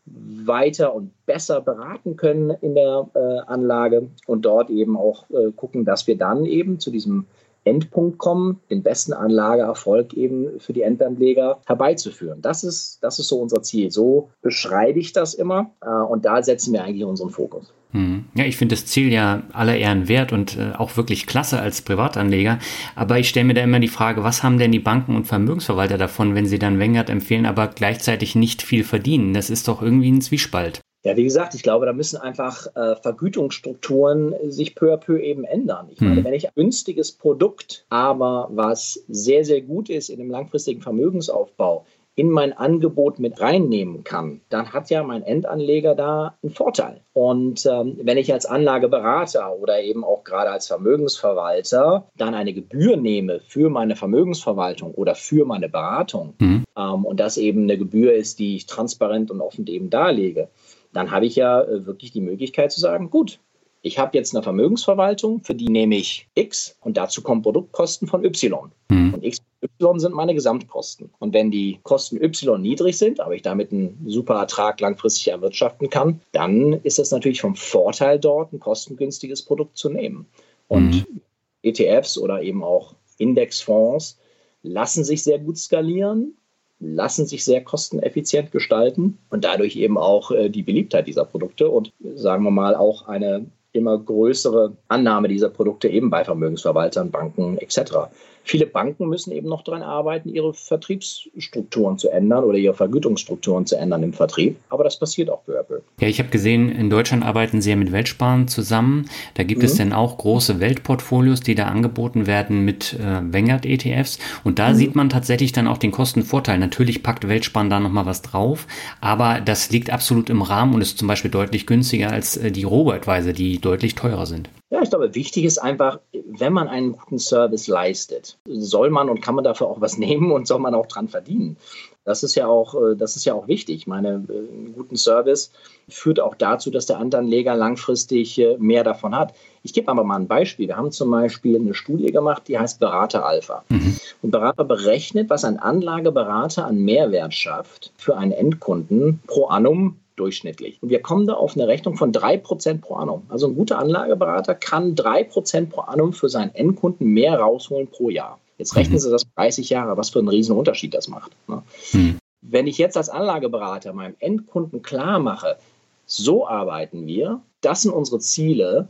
weiter und besser beraten können in der äh, Anlage und dort eben auch äh, gucken, dass wir dann eben zu diesem Endpunkt kommen, den besten Anlageerfolg eben für die Endanleger herbeizuführen. Das ist, das ist so unser Ziel. So beschreibe ich das immer äh, und da setzen wir eigentlich unseren Fokus. Hm. Ja, ich finde das Ziel ja aller Ehren wert und äh, auch wirklich klasse als Privatanleger. Aber ich stelle mir da immer die Frage, was haben denn die Banken und Vermögensverwalter davon, wenn sie dann Wengert empfehlen, aber gleichzeitig nicht viel verdienen? Das ist doch irgendwie ein Zwiespalt. Ja, wie gesagt, ich glaube, da müssen einfach äh, Vergütungsstrukturen sich peu à peu eben ändern. Ich meine, hm. wenn ich ein günstiges Produkt, aber was sehr, sehr gut ist in dem langfristigen Vermögensaufbau, in mein Angebot mit reinnehmen kann, dann hat ja mein Endanleger da einen Vorteil. Und ähm, wenn ich als Anlageberater oder eben auch gerade als Vermögensverwalter dann eine Gebühr nehme für meine Vermögensverwaltung oder für meine Beratung mhm. ähm, und das eben eine Gebühr ist, die ich transparent und offen eben darlege, dann habe ich ja äh, wirklich die Möglichkeit zu sagen, gut, ich habe jetzt eine Vermögensverwaltung, für die nehme ich X und dazu kommen Produktkosten von Y. Mhm. Und X und Y sind meine Gesamtkosten. Und wenn die Kosten Y niedrig sind, aber ich damit einen super Ertrag langfristig erwirtschaften kann, dann ist es natürlich vom Vorteil dort, ein kostengünstiges Produkt zu nehmen. Und mhm. ETFs oder eben auch Indexfonds lassen sich sehr gut skalieren, lassen sich sehr kosteneffizient gestalten und dadurch eben auch äh, die Beliebtheit dieser Produkte und sagen wir mal auch eine immer größere Annahme dieser Produkte eben bei Vermögensverwaltern, Banken etc. Viele Banken müssen eben noch daran arbeiten, ihre Vertriebsstrukturen zu ändern oder ihre Vergütungsstrukturen zu ändern im Vertrieb. Aber das passiert auch peu à peu. Ja, ich habe gesehen, in Deutschland arbeiten Sie ja mit Weltsparen zusammen. Da gibt mhm. es denn auch große Weltportfolios, die da angeboten werden mit äh, Vanguard-ETFs. Und da mhm. sieht man tatsächlich dann auch den Kostenvorteil. Natürlich packt Weltsparen da nochmal was drauf, aber das liegt absolut im Rahmen und ist zum Beispiel deutlich günstiger als äh, die Robo-Advisor, die deutlich teurer sind. Ja, ich glaube, wichtig ist einfach, wenn man einen guten Service leistet, soll man und kann man dafür auch was [laughs] nehmen und soll man auch dran verdienen. Das ist ja auch, äh, das ist ja auch wichtig. Ich meine, äh, einen guten Service führt auch dazu, dass der Anleger langfristig äh, mehr davon hat. Ich gebe aber mal ein Beispiel. Wir haben zum Beispiel eine Studie gemacht, die heißt Berater Alpha. Mhm. Und Berater berechnet, was ein Anlageberater an Mehrwert schafft für einen Endkunden pro annum durchschnittlich. Und wir kommen da auf eine Rechnung von 3% pro annum. Also ein guter Anlageberater kann 3% pro annum für seinen Endkunden mehr rausholen pro Jahr. Jetzt rechnen mhm. Sie das 30 Jahre, was für einen riesen Unterschied das macht. Ne? Mhm. Wenn ich jetzt als Anlageberater meinem Endkunden klar mache, so arbeiten wir, das sind unsere Ziele,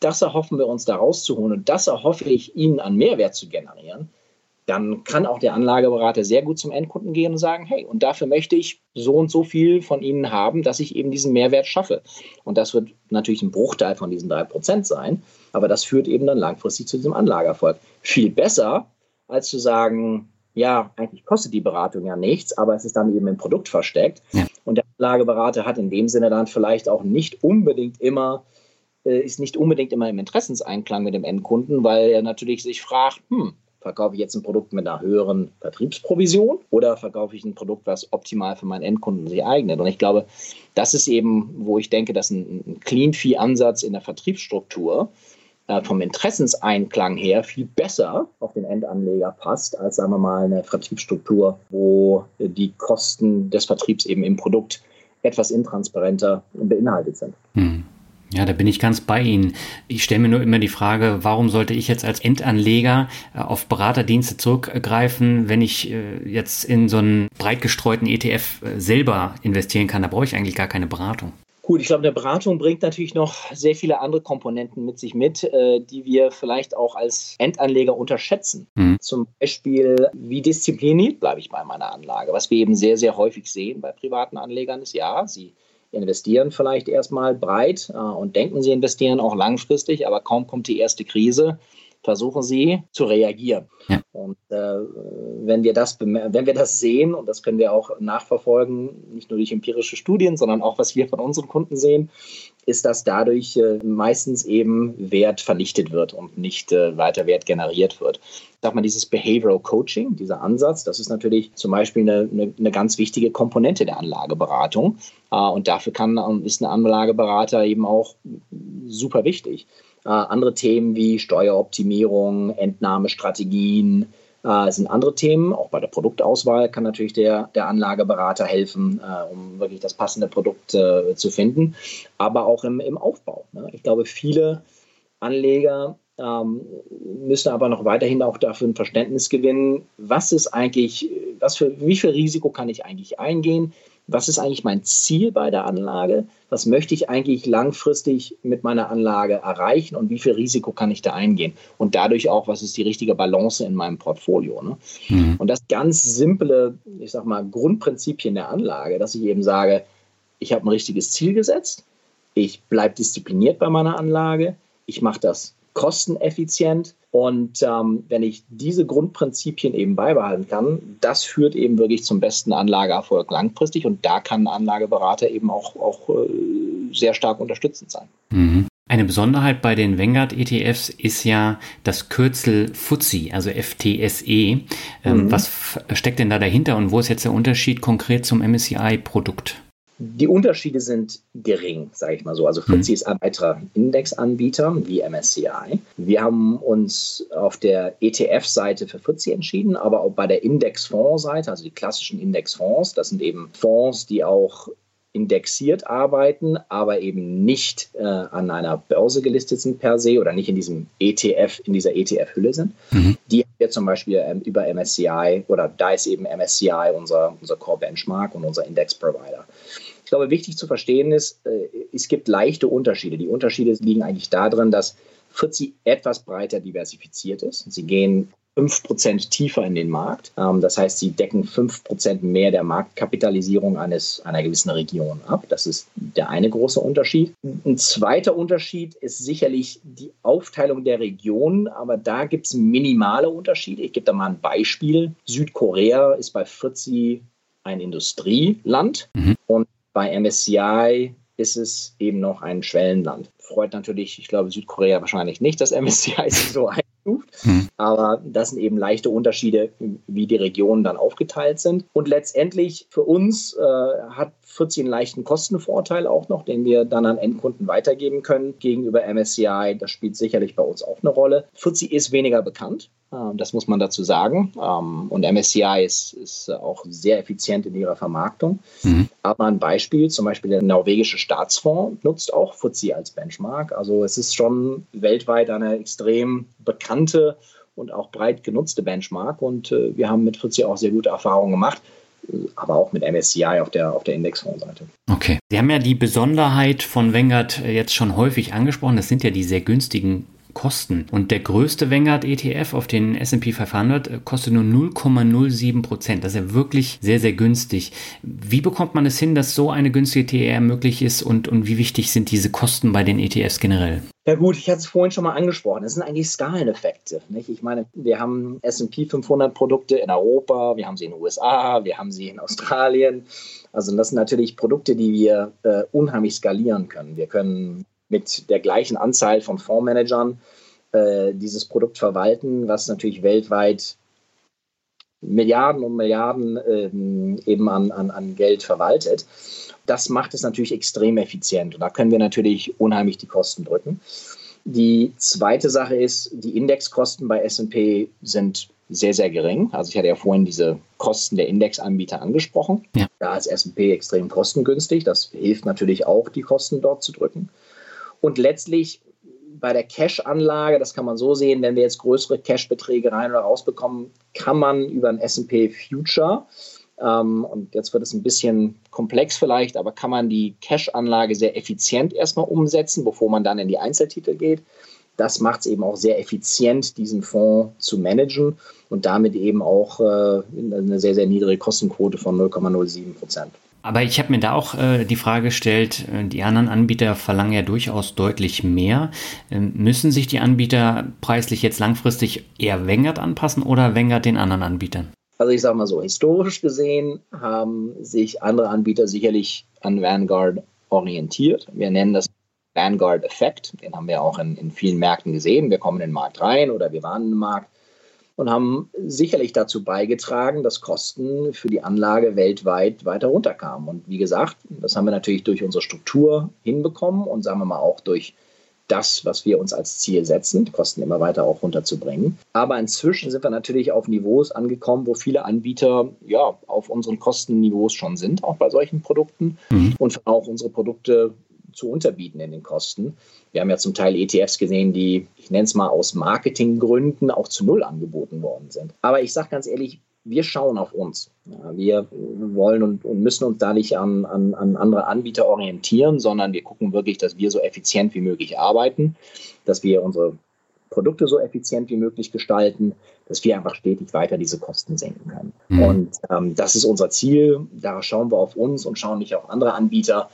das erhoffen wir uns da rauszuholen und das erhoffe ich Ihnen an Mehrwert zu generieren, dann kann auch der Anlageberater sehr gut zum Endkunden gehen und sagen, hey, und dafür möchte ich so und so viel von Ihnen haben, dass ich eben diesen Mehrwert schaffe. Und das wird natürlich ein Bruchteil von diesen drei Prozent sein, aber das führt eben dann langfristig zu diesem Anlageerfolg. Viel besser, als zu sagen, ja, eigentlich kostet die Beratung ja nichts, aber es ist dann eben im Produkt versteckt. Ja. Und der Anlageberater hat in dem Sinne dann vielleicht auch nicht unbedingt immer äh, ist nicht unbedingt immer im Interessenseinklang mit dem Endkunden, weil er natürlich sich fragt, hm, Verkaufe ich jetzt ein Produkt mit einer höheren Vertriebsprovision oder verkaufe ich ein Produkt, was optimal für meinen Endkunden sich eignet? Und ich glaube, das ist eben, wo ich denke, dass ein, ein Clean-Fee-Ansatz in der Vertriebsstruktur äh, vom Interessenseinklang her viel besser auf den Endanleger passt, als sagen wir mal eine Vertriebsstruktur, wo die Kosten des Vertriebs eben im Produkt etwas intransparenter beinhaltet sind. Hm. Ja, da bin ich ganz bei Ihnen. Ich stelle mir nur immer die Frage, warum sollte ich jetzt als Endanleger äh, auf Beraterdienste zurückgreifen, wenn ich äh, jetzt in so einen breit gestreuten ETF äh, selber investieren kann? Da brauche ich eigentlich gar keine Beratung. Gut, ich glaube, eine Beratung bringt natürlich noch sehr viele andere Komponenten mit sich mit, die wir vielleicht auch als Endanleger unterschätzen. Mhm. Zum Beispiel, wie diszipliniert bleibe ich bei meiner Anlage? Was wir eben sehr, sehr häufig sehen bei privaten Anlegern ist, ja, sie investieren vielleicht erstmal breit äh, und denken, sie investieren auch langfristig, aber kaum kommt die erste Krise, versuchen sie zu reagieren. Ja. Und äh, wenn, wir das wenn wir das sehen, und das können wir auch nachverfolgen, nicht nur durch empirische Studien, sondern auch was wir von unseren Kunden sehen, ist, dass dadurch äh, meistens eben Wert vernichtet wird und nicht äh, weiter Wert generiert wird. Sag mal, dieses Behavioral Coaching, dieser Ansatz, das ist natürlich zum Beispiel eine, eine, eine ganz wichtige Komponente der Anlageberatung. Äh, und dafür kann, ist ein Anlageberater eben auch super wichtig. Andere Themen wie Steueroptimierung, Entnahmestrategien, äh, sind andere Themen. Auch bei der Produktauswahl kann natürlich der, der Anlageberater helfen, äh, um wirklich das passende Produkt äh, zu finden. Aber auch im, im Aufbau. Ne? Ich glaube, viele Anleger ähm, müssen aber noch weiterhin auch dafür ein Verständnis gewinnen, was ist eigentlich, was für, wie viel Risiko kann ich eigentlich eingehen? Was ist eigentlich mein Ziel bei der Anlage? Was möchte ich eigentlich langfristig mit meiner Anlage erreichen und wie viel Risiko kann ich da eingehen? Und dadurch auch, was ist die richtige Balance in meinem Portfolio? Ne? Mhm. Und das ganz simple, ich sag mal, Grundprinzipien der Anlage, dass ich eben sage, ich habe ein richtiges Ziel gesetzt, ich bleibe diszipliniert bei meiner Anlage, ich mache das kosteneffizient. Und ähm, wenn ich diese Grundprinzipien eben beibehalten kann, das führt eben wirklich zum besten Anlageerfolg langfristig. Und da kann ein Anlageberater eben auch, auch äh, sehr stark unterstützend sein. Mhm. Eine Besonderheit bei den Vanguard ETFs ist ja das Kürzel FTSE, also FTSE. Ähm, mhm. Was steckt denn da dahinter und wo ist jetzt der Unterschied konkret zum MSCI-Produkt? Die Unterschiede sind gering, sage ich mal so. Also mhm. ist ein weiterer Indexanbieter wie MSCI. Wir haben uns auf der ETF-Seite für FTSE entschieden, aber auch bei der Indexfonds-Seite, also die klassischen Indexfonds, das sind eben Fonds, die auch indexiert arbeiten, aber eben nicht äh, an einer Börse gelistet sind per se oder nicht in diesem ETF, in dieser ETF-Hülle sind. Mhm. Die haben wir zum Beispiel ähm, über MSCI oder da ist eben MSCI unser, unser Core-Benchmark und unser Index-Provider. Ich glaube, wichtig zu verstehen ist, äh, es gibt leichte Unterschiede. Die Unterschiede liegen eigentlich darin, dass FTSE etwas breiter diversifiziert ist. Sie gehen 5% tiefer in den Markt. Ähm, das heißt, sie decken 5% mehr der Marktkapitalisierung eines, einer gewissen Region ab. Das ist der eine große Unterschied. Ein zweiter Unterschied ist sicherlich die Aufteilung der Regionen, aber da gibt es minimale Unterschiede. Ich gebe da mal ein Beispiel. Südkorea ist bei 40 ein Industrieland mhm. und bei MSCI ist es eben noch ein Schwellenland. Freut natürlich, ich glaube, Südkorea wahrscheinlich nicht, dass MSCI sich so ein Mhm. Aber das sind eben leichte Unterschiede, wie die Regionen dann aufgeteilt sind. Und letztendlich für uns äh, hat 14 einen leichten Kostenvorteil auch noch, den wir dann an Endkunden weitergeben können gegenüber MSCI. Das spielt sicherlich bei uns auch eine Rolle. 40 ist weniger bekannt. Ähm, das muss man dazu sagen. Ähm, und MSCI ist, ist auch sehr effizient in ihrer Vermarktung. Mhm. Aber ein Beispiel, zum Beispiel der norwegische Staatsfonds nutzt auch FTSE als Benchmark. Also es ist schon weltweit eine extrem bekannte und auch breit genutzte Benchmark. Und äh, wir haben mit FTSE auch sehr gute Erfahrungen gemacht aber auch mit MSCI auf der, auf der Indexfondsseite. Okay. Sie haben ja die Besonderheit von Vanguard jetzt schon häufig angesprochen. Das sind ja die sehr günstigen Kosten. Und der größte Vanguard ETF auf den S&P 500 äh, kostet nur 0,07 Prozent. Das ist ja wirklich sehr, sehr günstig. Wie bekommt man es hin, dass so eine günstige TR möglich ist und, und wie wichtig sind diese Kosten bei den ETFs generell? Ja gut, ich hatte es vorhin schon mal angesprochen. Das sind eigentlich Skaleneffekte. Nicht? Ich meine, wir haben S&P 500 Produkte in Europa, wir haben sie in den USA, wir haben sie in Australien. Also das sind natürlich Produkte, die wir äh, unheimlich skalieren können. Wir können mit der gleichen Anzahl von Fondsmanagern äh, dieses Produkt verwalten, was natürlich weltweit Milliarden und Milliarden ähm, eben an, an, an Geld verwaltet. Das macht es natürlich extrem effizient und da können wir natürlich unheimlich die Kosten drücken. Die zweite Sache ist, die Indexkosten bei SP sind sehr, sehr gering. Also ich hatte ja vorhin diese Kosten der Indexanbieter angesprochen. Ja. Da ist SP extrem kostengünstig. Das hilft natürlich auch, die Kosten dort zu drücken. Und letztlich bei der Cash-Anlage, das kann man so sehen, wenn wir jetzt größere Cash-Beträge rein oder rausbekommen, kann man über ein SP Future, ähm, und jetzt wird es ein bisschen komplex vielleicht, aber kann man die Cash-Anlage sehr effizient erstmal umsetzen, bevor man dann in die Einzeltitel geht. Das macht es eben auch sehr effizient, diesen Fonds zu managen und damit eben auch äh, eine sehr, sehr niedrige Kostenquote von 0,07 Prozent. Aber ich habe mir da auch äh, die Frage gestellt, äh, die anderen Anbieter verlangen ja durchaus deutlich mehr. Ähm, müssen sich die Anbieter preislich jetzt langfristig eher Vanguard anpassen oder Vanguard den anderen Anbietern? Also ich sage mal so, historisch gesehen haben sich andere Anbieter sicherlich an Vanguard orientiert. Wir nennen das Vanguard-Effekt. Den haben wir auch in, in vielen Märkten gesehen. Wir kommen in den Markt rein oder wir waren im Markt und haben sicherlich dazu beigetragen, dass Kosten für die Anlage weltweit weiter runterkamen. Und wie gesagt, das haben wir natürlich durch unsere Struktur hinbekommen und sagen wir mal auch durch das, was wir uns als Ziel setzen, die Kosten immer weiter auch runterzubringen. Aber inzwischen sind wir natürlich auf Niveaus angekommen, wo viele Anbieter ja auf unseren Kostenniveaus schon sind, auch bei solchen Produkten mhm. und auch unsere Produkte zu unterbieten in den Kosten. Wir haben ja zum Teil ETFs gesehen, die, ich nenne es mal aus Marketinggründen, auch zu Null angeboten worden sind. Aber ich sage ganz ehrlich, wir schauen auf uns. Wir wollen und, und müssen uns da nicht an, an, an, andere Anbieter orientieren, sondern wir gucken wirklich, dass wir so effizient wie möglich arbeiten, dass wir unsere Produkte so effizient wie möglich gestalten, dass wir einfach stetig weiter diese Kosten senken können. Mhm. Und ähm, das ist unser Ziel. Da schauen wir auf uns und schauen nicht auf andere Anbieter.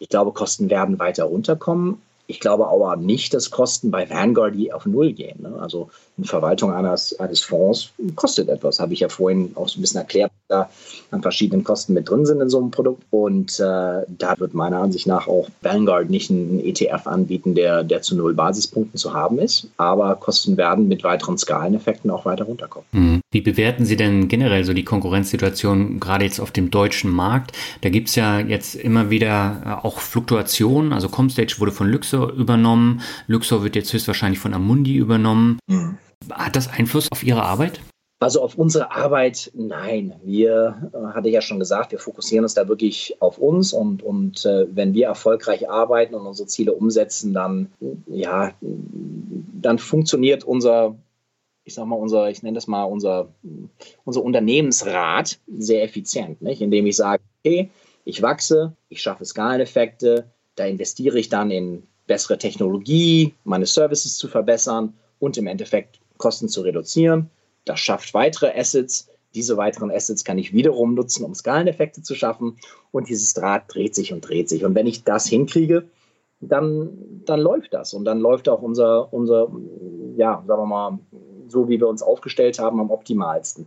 Ich glaube, Kosten werden weiter runterkommen. Ich glaube aber nicht, dass Kosten bei Vanguard auf Null gehen. Ne? Also eine Verwaltung eines, eines Fonds kostet etwas, habe ich ja vorhin auch so ein bisschen erklärt, da an verschiedenen Kosten mit drin sind in so einem Produkt. Und äh, da wird meiner Ansicht nach auch Vanguard nicht einen ETF anbieten, der, der zu null Basispunkten zu haben ist. Aber Kosten werden mit weiteren Skaleneffekten auch weiter runterkommen. Mhm. Wie bewerten Sie denn generell so die Konkurrenzsituation gerade jetzt auf dem deutschen Markt? Da gibt es ja jetzt immer wieder äh, auch Fluktuationen. Also Comstage wurde von Luxor übernommen. Luxor wird jetzt höchstwahrscheinlich von Amundi übernommen. Mhm. Hat das Einfluss auf Ihre Arbeit? Also auf unsere Arbeit, nein. Wir, äh, hatte ich ja schon gesagt, wir fokussieren uns da wirklich auf uns und, und äh, wenn wir erfolgreich arbeiten und unsere Ziele umsetzen, dann, ja, dann funktioniert unser, ich sag mal, unser, ich nenne das mal unser, unser Unternehmensrat sehr effizient, nicht? indem ich sage, okay, ich wachse, ich schaffe Skaleneffekte, da investiere ich dann in bessere Technologie, meine Services zu verbessern und im Endeffekt Kosten zu reduzieren. Das schafft weitere Assets. Diese weiteren Assets kann ich wiederum nutzen, um Skaleneffekte zu schaffen. Und dieses Draht dreht sich und dreht sich. Und wenn ich das hinkriege, dann, dann läuft das. Und dann läuft auch unser, unser, ja, sagen wir mal, so wie wir uns aufgestellt haben, am optimalsten.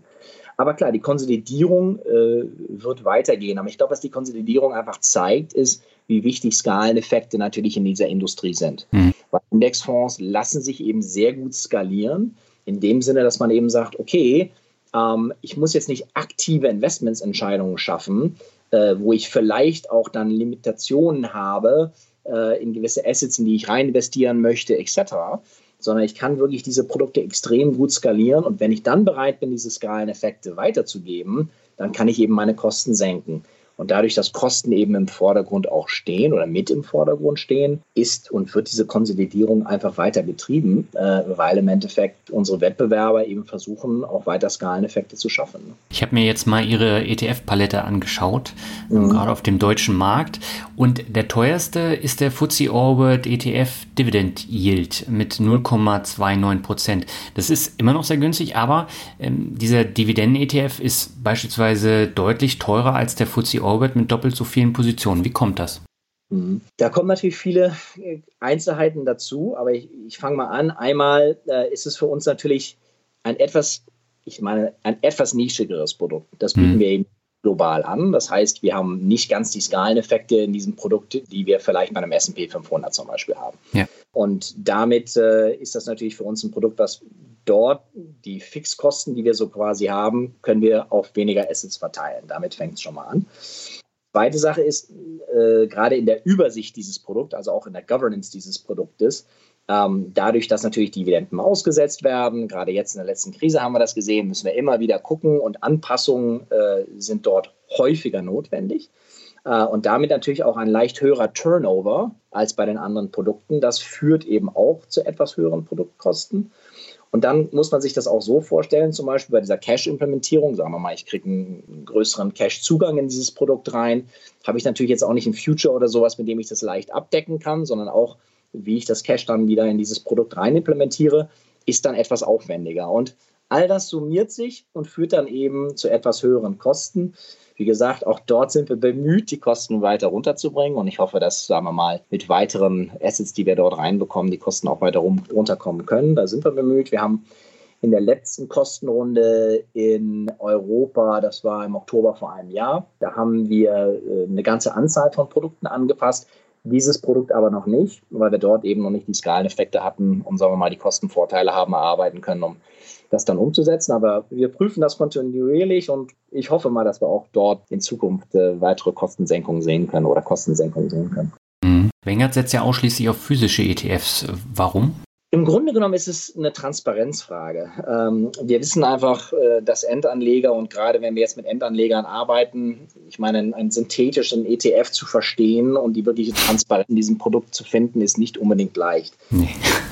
Aber klar, die Konsolidierung äh, wird weitergehen. Aber ich glaube, was die Konsolidierung einfach zeigt, ist, wie wichtig Skaleneffekte natürlich in dieser Industrie sind. Mhm. Weil Indexfonds lassen sich eben sehr gut skalieren, in dem Sinne, dass man eben sagt, okay, ähm, ich muss jetzt nicht aktive Investmentsentscheidungen schaffen, äh, wo ich vielleicht auch dann Limitationen habe äh, in gewisse Assets, in die ich rein investieren möchte, etc., sondern ich kann wirklich diese Produkte extrem gut skalieren und wenn ich dann bereit bin, diese Skaleneffekte weiterzugeben, dann kann ich eben meine Kosten senken. Und dadurch, dass Kosten eben im Vordergrund auch stehen oder mit im Vordergrund stehen, ist und wird diese Konsolidierung einfach weiter betrieben, äh, weil im Endeffekt unsere Wettbewerber eben versuchen, auch weiter Skaleneffekte zu schaffen. Ich habe mir jetzt mal Ihre ETF-Palette angeschaut, mhm. gerade auf dem deutschen Markt. Und der teuerste ist der FTSE Orbit ETF Dividend Yield mit 0,29 Prozent. Das ist immer noch sehr günstig, aber ähm, dieser Dividenden-ETF ist beispielsweise deutlich teurer als der FTSE Orbit mit doppelt so vielen Positionen. Wie kommt das? Mhm. Da kommen natürlich viele äh, Einzelheiten dazu, aber ich, ich fange mal an. Einmal äh, ist es für uns natürlich ein etwas, ich meine, ein etwas nischigeres Produkt. Das bieten mhm. wir eben global an. Das heißt, wir haben nicht ganz die Skaleneffekte in diesem Produkt, die wir vielleicht bei einem S&P 500 zum Beispiel haben. Ja. Und damit äh, ist das natürlich für uns ein Produkt, was dort die Fixkosten, die wir so quasi haben, können wir auf weniger Assets verteilen. Damit fängt es schon mal an. Zweite Sache ist, äh, gerade in der Übersicht dieses Produkts, also auch in der Governance dieses Produktes, ähm, dadurch, dass natürlich Dividenden ausgesetzt werden, gerade jetzt in der letzten Krise haben wir das gesehen, müssen wir immer wieder gucken und Anpassungen äh, sind dort häufiger notwendig. Äh, und damit natürlich auch ein leicht höherer Turnover als bei den anderen Produkten. Das führt eben auch zu etwas höheren Produktkosten. Und dann muss man sich das auch so vorstellen, zum Beispiel bei dieser Cache-Implementierung, sagen wir mal, ich kriege einen größeren Cache-Zugang in dieses Produkt rein, habe ich natürlich jetzt auch nicht ein Future oder sowas, mit dem ich das leicht abdecken kann, sondern auch, wie ich das Cache dann wieder in dieses Produkt rein implementiere, ist dann etwas aufwendiger. Und all das summiert sich und führt dann eben zu etwas höheren Kosten. Wie gesagt, auch dort sind wir bemüht, die Kosten weiter runterzubringen. Und ich hoffe, dass, sagen wir mal, mit weiteren Assets, die wir dort reinbekommen, die Kosten auch weiter runterkommen können. Da sind wir bemüht. Wir haben in der letzten Kostenrunde in Europa, das war im Oktober vor einem Jahr, da haben wir äh, eine ganze Anzahl von Produkten angepasst. Dieses Produkt aber noch nicht, weil wir dort eben noch nicht die Skaleneffekte hatten und sagen wir mal die Kostenvorteile haben erarbeiten können, um das dann umzusetzen. Aber wir prüfen das kontinuierlich und ich hoffe mal, dass wir auch dort in Zukunft äh, weitere Kostensenkungen sehen können oder Kostensenkungen sehen können. Mhm. Wengert setzt ja ausschließlich auf physische ETFs. Warum? Im Grunde genommen ist es eine Transparenzfrage. Ähm, wir wissen einfach, äh, dass Endanleger und gerade wenn wir jetzt mit Endanlegern arbeiten, ich meine, einen synthetischen ETF zu verstehen und die wirkliche Transparenz in diesem Produkt zu finden, ist nicht unbedingt leicht. Nee.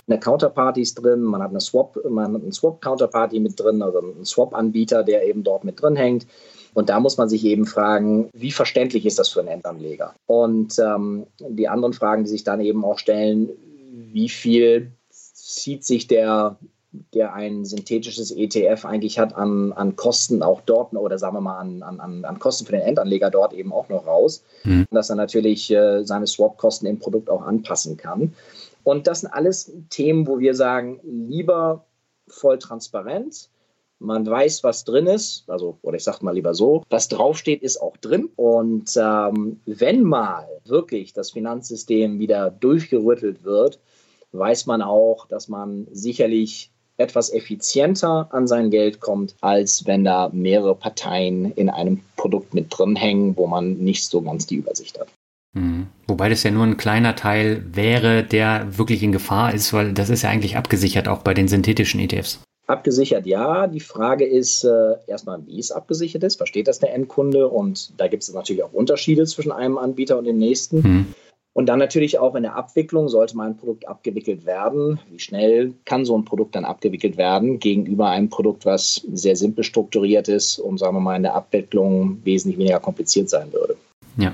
Eine Counterparty ist drin, man hat eine Swap, man hat einen Swap-Counterparty mit drin, also einen Swap-Anbieter, der eben dort mit drin hängt. Und da muss man sich eben fragen, wie verständlich ist das für einen Endanleger? Und ähm, die anderen Fragen, die sich dann eben auch stellen, wie viel zieht sich der, der ein synthetisches ETF eigentlich hat, an, an Kosten auch dort oder sagen wir mal an, an, an Kosten für den Endanleger dort eben auch noch raus, mhm. dass er natürlich äh, seine Swap-Kosten im Produkt auch anpassen kann. Und das sind alles Themen, wo wir sagen, lieber voll transparent. Man weiß, was drin ist, also, oder ich sage mal lieber so, was draufsteht, ist auch drin. Und ähm, wenn mal wirklich das Finanzsystem wieder durchgerüttelt wird, weiß man auch, dass man sicherlich etwas effizienter an sein Geld kommt, als wenn da mehrere Parteien in einem Produkt mit drin hängen, wo man nicht so ganz die Übersicht hat. Mhm. Wobei das ja nur ein kleiner Teil wäre, der wirklich in Gefahr ist, weil das ist ja eigentlich abgesichert, auch bei den synthetischen ETFs. Abgesichert ja. Die Frage ist äh, erstmal, wie es abgesichert ist. Versteht das der Endkunde? Und da gibt es natürlich auch Unterschiede zwischen einem Anbieter und dem nächsten. Mhm. Und dann natürlich auch in der Abwicklung sollte mal ein Produkt abgewickelt werden. Wie schnell kann so ein Produkt dann abgewickelt werden gegenüber einem Produkt, was sehr simpel strukturiert ist und sagen wir mal in der Abwicklung wesentlich weniger kompliziert sein würde. Ja,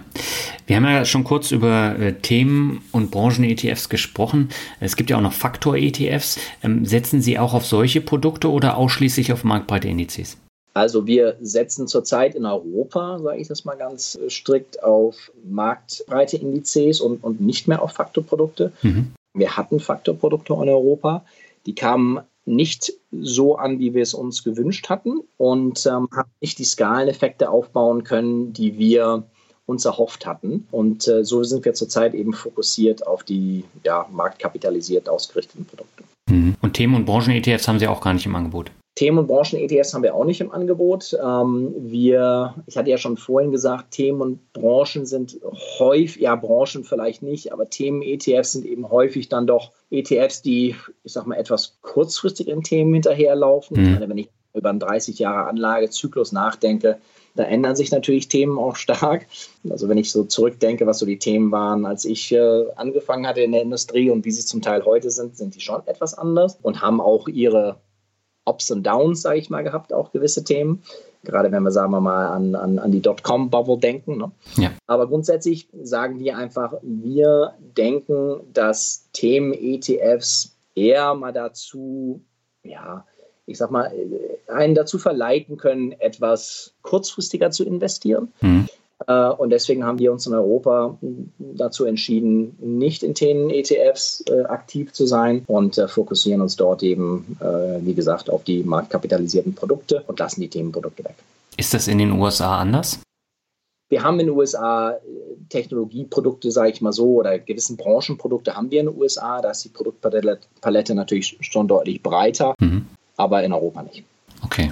wir haben ja schon kurz über äh, Themen und Branchen-ETFs gesprochen. Es gibt ja auch noch Faktor-ETFs. Ähm, setzen Sie auch auf solche Produkte oder ausschließlich auf marktbreite Indizes? Also wir setzen zurzeit in Europa, sage ich das mal ganz äh, strikt, auf marktbreite Indizes und, und nicht mehr auf Faktorprodukte. Mhm. Wir hatten Faktorprodukte in Europa, die kamen nicht so an, wie wir es uns gewünscht hatten und ähm, haben nicht die Skaleneffekte aufbauen können, die wir uns erhofft hatten. Und äh, so sind wir zurzeit eben fokussiert auf die ja, marktkapitalisiert ausgerichteten Produkte. Mhm. Und Themen- und Branchen-ETFs haben Sie auch gar nicht im Angebot? Themen- und Branchen-ETFs haben wir auch nicht im Angebot. Ähm, wir, ich hatte ja schon vorhin gesagt, Themen und Branchen sind häufig, ja, Branchen vielleicht nicht, aber Themen-ETFs sind eben häufig dann doch ETFs, die, ich sag mal, etwas kurzfristig in Themen hinterherlaufen. Mhm. Ich meine, wenn ich über einen 30 Jahre Anlagezyklus nachdenke, da ändern sich natürlich Themen auch stark. Also wenn ich so zurückdenke, was so die Themen waren, als ich äh, angefangen hatte in der Industrie und wie sie zum Teil heute sind, sind die schon etwas anders und haben auch ihre Ups und Downs, sage ich mal, gehabt, auch gewisse Themen. Gerade wenn wir, sagen wir mal, an, an, an die Dotcom-Bubble denken. Ne? Ja. Aber grundsätzlich sagen wir einfach, wir denken, dass Themen-ETFs eher mal dazu, ja, ich sag mal, einen dazu verleiten können, etwas kurzfristiger zu investieren. Mhm. Äh, und deswegen haben wir uns in Europa dazu entschieden, nicht in Themen-ETFs äh, aktiv zu sein und äh, fokussieren uns dort eben, wie gesagt, auf die marktkapitalisierten Produkte und lassen die Themenprodukte weg. Ist das in den USA anders? Wir haben in den USA Technologieprodukte, sage ich mal so, oder gewissen Branchenprodukte haben wir in den USA. Da ist die Produktpalette natürlich schon deutlich breiter, mhm. aber in Europa nicht. Okay.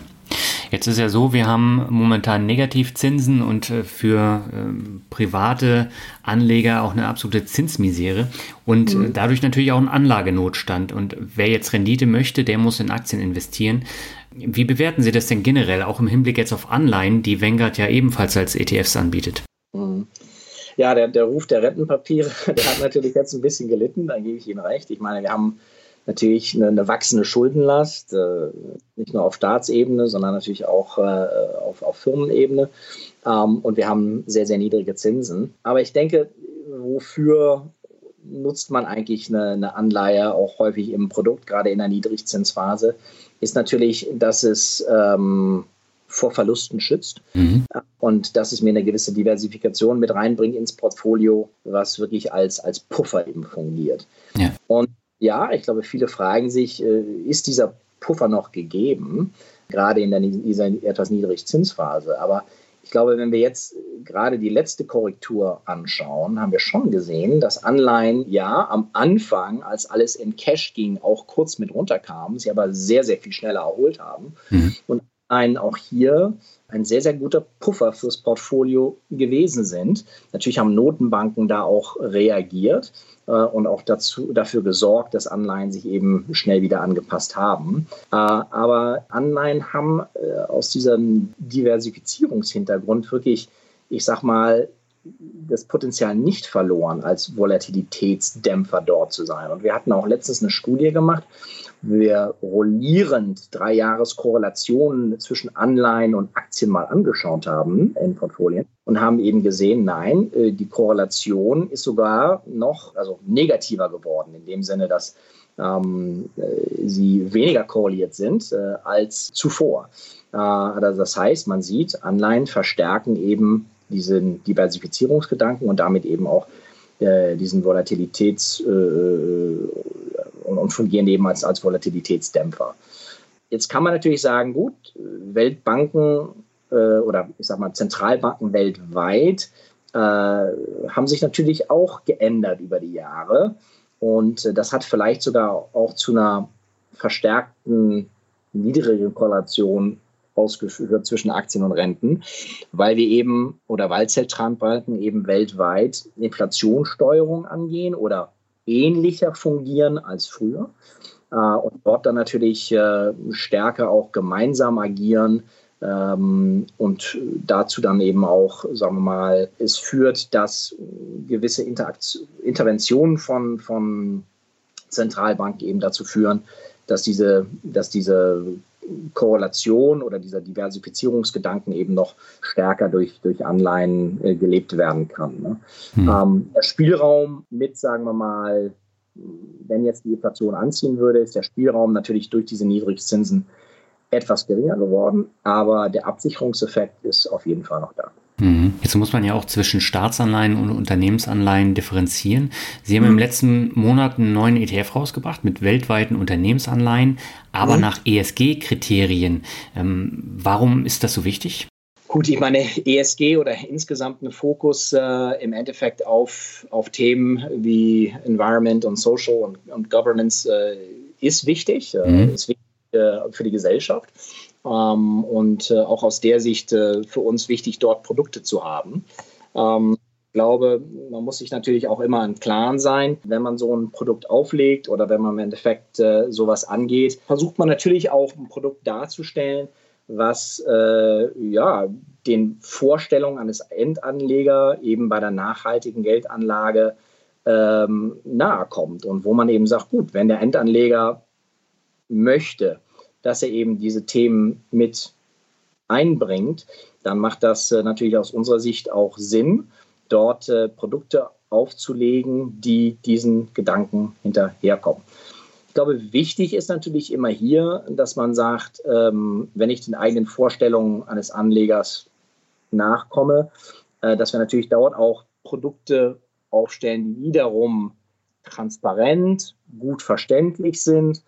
Jetzt ist ja so, wir haben momentan Negativzinsen und äh, für äh, private Anleger auch eine absolute Zinsmisere und äh, mhm. dadurch natürlich auch ein Anlagenotstand. Und wer jetzt Rendite möchte, der muss in Aktien investieren. Wie bewerten Sie das denn generell, auch im Hinblick jetzt auf Anleihen, die Vanguard ja ebenfalls als ETFs anbietet? Mhm. Ja, der, der Ruf der Rentenpapiere, [laughs] der hat natürlich jetzt ein bisschen gelitten, da gebe ich Ihnen recht. Ich meine, wir haben natürlich eine, eine wachsende Schuldenlast, äh, nicht nur auf Staatsebene, sondern natürlich auch äh, auf, auf Firmenebene. Ähm, und wir haben sehr, sehr niedrige Zinsen. Aber ich denke, wofür nutzt man eigentlich eine, eine Anleihe auch häufig im Produkt, gerade in der Niedrigzinsphase, ist natürlich, dass es ähm, vor Verlusten schützt mhm. und dass es mir eine gewisse Diversifikation mit reinbringt ins Portfolio, was wirklich als, als Puffer eben fungiert. Ja. Und ja, ich glaube, viele fragen sich, äh, ist dieser Puffer noch gegeben, gerade in dieser etwas niedrigen Zinsphase? Aber ich glaube, wenn wir jetzt gerade die letzte Korrektur anschauen, haben wir schon gesehen, dass Anleihen ja am Anfang, als alles in Cash ging, auch kurz mit runterkamen, sie aber sehr, sehr viel schneller erholt haben. Mhm. Und Anleihen auch hier ein sehr, sehr guter Puffer fürs Portfolio gewesen sind. Natürlich haben Notenbanken da auch reagiert äh, und auch dazu, dafür gesorgt, dass Anleihen sich eben schnell wieder angepasst haben. Äh, aber Anleihen haben äh, aus diesem Diversifizierungshintergrund wirklich, ich sag mal, das Potenzial nicht verloren, als Volatilitätsdämpfer dort zu sein. Und wir hatten auch letztens eine Studie gemacht, wir rollierend drei Jahreskorrelationen zwischen Anleihen und Aktien mal angeschaut haben in Portfolien und haben eben gesehen, nein, äh, die Korrelation ist sogar noch also negativer geworden, in dem Sinne, dass ähm, äh, sie weniger korreliert sind äh, als zuvor. Äh, also das heißt, man sieht, Anleihen verstärken eben diesen Diversifizierungsgedanken und damit eben auch äh, diesen Volatilitäts- äh, und, und, fungieren eben als, als Volatilitätsdämpfer. Jetzt kann man natürlich sagen, gut, Weltbanken äh, oder ich sag mal Zentralbanken weltweit äh, haben sich natürlich auch geändert über die Jahre. Und äh, das hat vielleicht sogar auch zu einer verstärkten niedrigeren Korrelation ausgeführt zwischen Aktien und Renten, weil wir eben oder weil Zentralbanken eben weltweit Inflationssteuerung angehen oder ähnlicher fungieren als früher äh, und dort dann natürlich äh, stärker auch gemeinsam agieren ähm, und dazu dann eben auch, sagen wir mal, es führt, dass gewisse Interaktion, Interventionen von, von Zentralbanken eben dazu führen, dass diese, dass diese Korrelation oder dieser Diversifizierungsgedanken eben noch stärker durch, durch Anleihen äh, gelebt werden kann. Ne? Hm. Ähm, der Spielraum mit, sagen wir mal, wenn jetzt die Inflation anziehen würde, ist der Spielraum natürlich durch diese Niedrigzinsen etwas geringer geworden, aber der Absicherungseffekt ist auf jeden Fall noch da. Mhm. Jetzt muss man ja auch zwischen Staatsanleihen und Unternehmensanleihen differenzieren. Sie haben mhm. im letzten Monat einen neuen ETF rausgebracht mit weltweiten Unternehmensanleihen, aber mhm. nach ESG-Kriterien. Ähm, warum ist das so wichtig? Gut, ich meine, ESG oder insgesamt ein Fokus äh, im Endeffekt auf, auf Themen wie Environment und Social und, und Governance äh, ist wichtig, äh, mhm. ist wichtig äh, für die Gesellschaft. Ähm, und äh, auch aus der Sicht äh, für uns wichtig, dort Produkte zu haben. Ähm, ich glaube, man muss sich natürlich auch immer im Klaren sein, wenn man so ein Produkt auflegt oder wenn man im Endeffekt äh, sowas angeht, versucht man natürlich auch ein Produkt darzustellen, was äh, ja, den Vorstellungen eines Endanleger eben bei der nachhaltigen Geldanlage ähm, nahe kommt und wo man eben sagt, gut, wenn der Endanleger möchte, dass er eben diese Themen mit einbringt, dann macht das äh, natürlich aus unserer Sicht auch Sinn, dort äh, Produkte aufzulegen, die diesen Gedanken hinterherkommen. Ich glaube, wichtig ist natürlich immer hier, dass man sagt, ähm, wenn ich den eigenen Vorstellungen eines Anlegers nachkomme, äh, dass wir natürlich dort auch Produkte aufstellen, die wiederum transparent, gut verständlich sind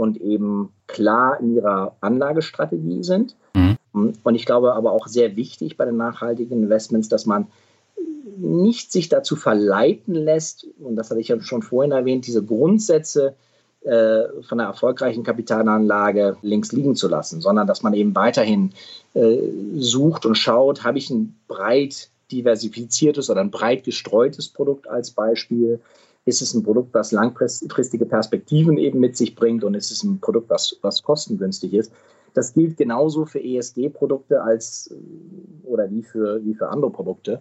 und eben klar in ihrer Anlagestrategie sind. Mhm. Und ich glaube aber auch sehr wichtig bei den nachhaltigen Investments, dass man nicht sich dazu verleiten lässt, und das hatte ich ja schon vorhin erwähnt, diese Grundsätze äh, von einer erfolgreichen Kapitalanlage links liegen zu lassen, sondern dass man eben weiterhin äh, sucht und schaut, habe ich ein breit diversifiziertes oder ein breit gestreutes Produkt als Beispiel, ist es ein Produkt, was langfristige Perspektiven eben mit sich bringt und ist es ein Produkt, was, was kostengünstig ist? Das gilt genauso für ESG-Produkte als oder wie für, wie für andere Produkte.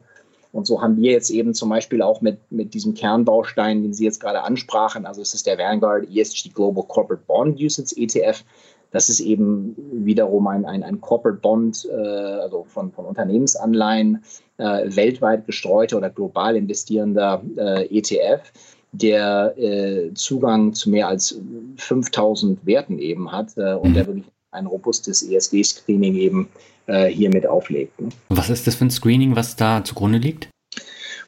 Und so haben wir jetzt eben zum Beispiel auch mit, mit diesem Kernbaustein, den Sie jetzt gerade ansprachen, also es ist der Vanguard ESG Global Corporate Bond Usage ETF. Das ist eben wiederum ein, ein, ein Corporate Bond, äh, also von, von Unternehmensanleihen äh, weltweit gestreute oder global investierender äh, ETF, der äh, Zugang zu mehr als 5000 Werten eben hat äh, und der mhm. wirklich ein robustes ESG-Screening eben äh, hiermit auflegt. Ne? Was ist das für ein Screening, was da zugrunde liegt?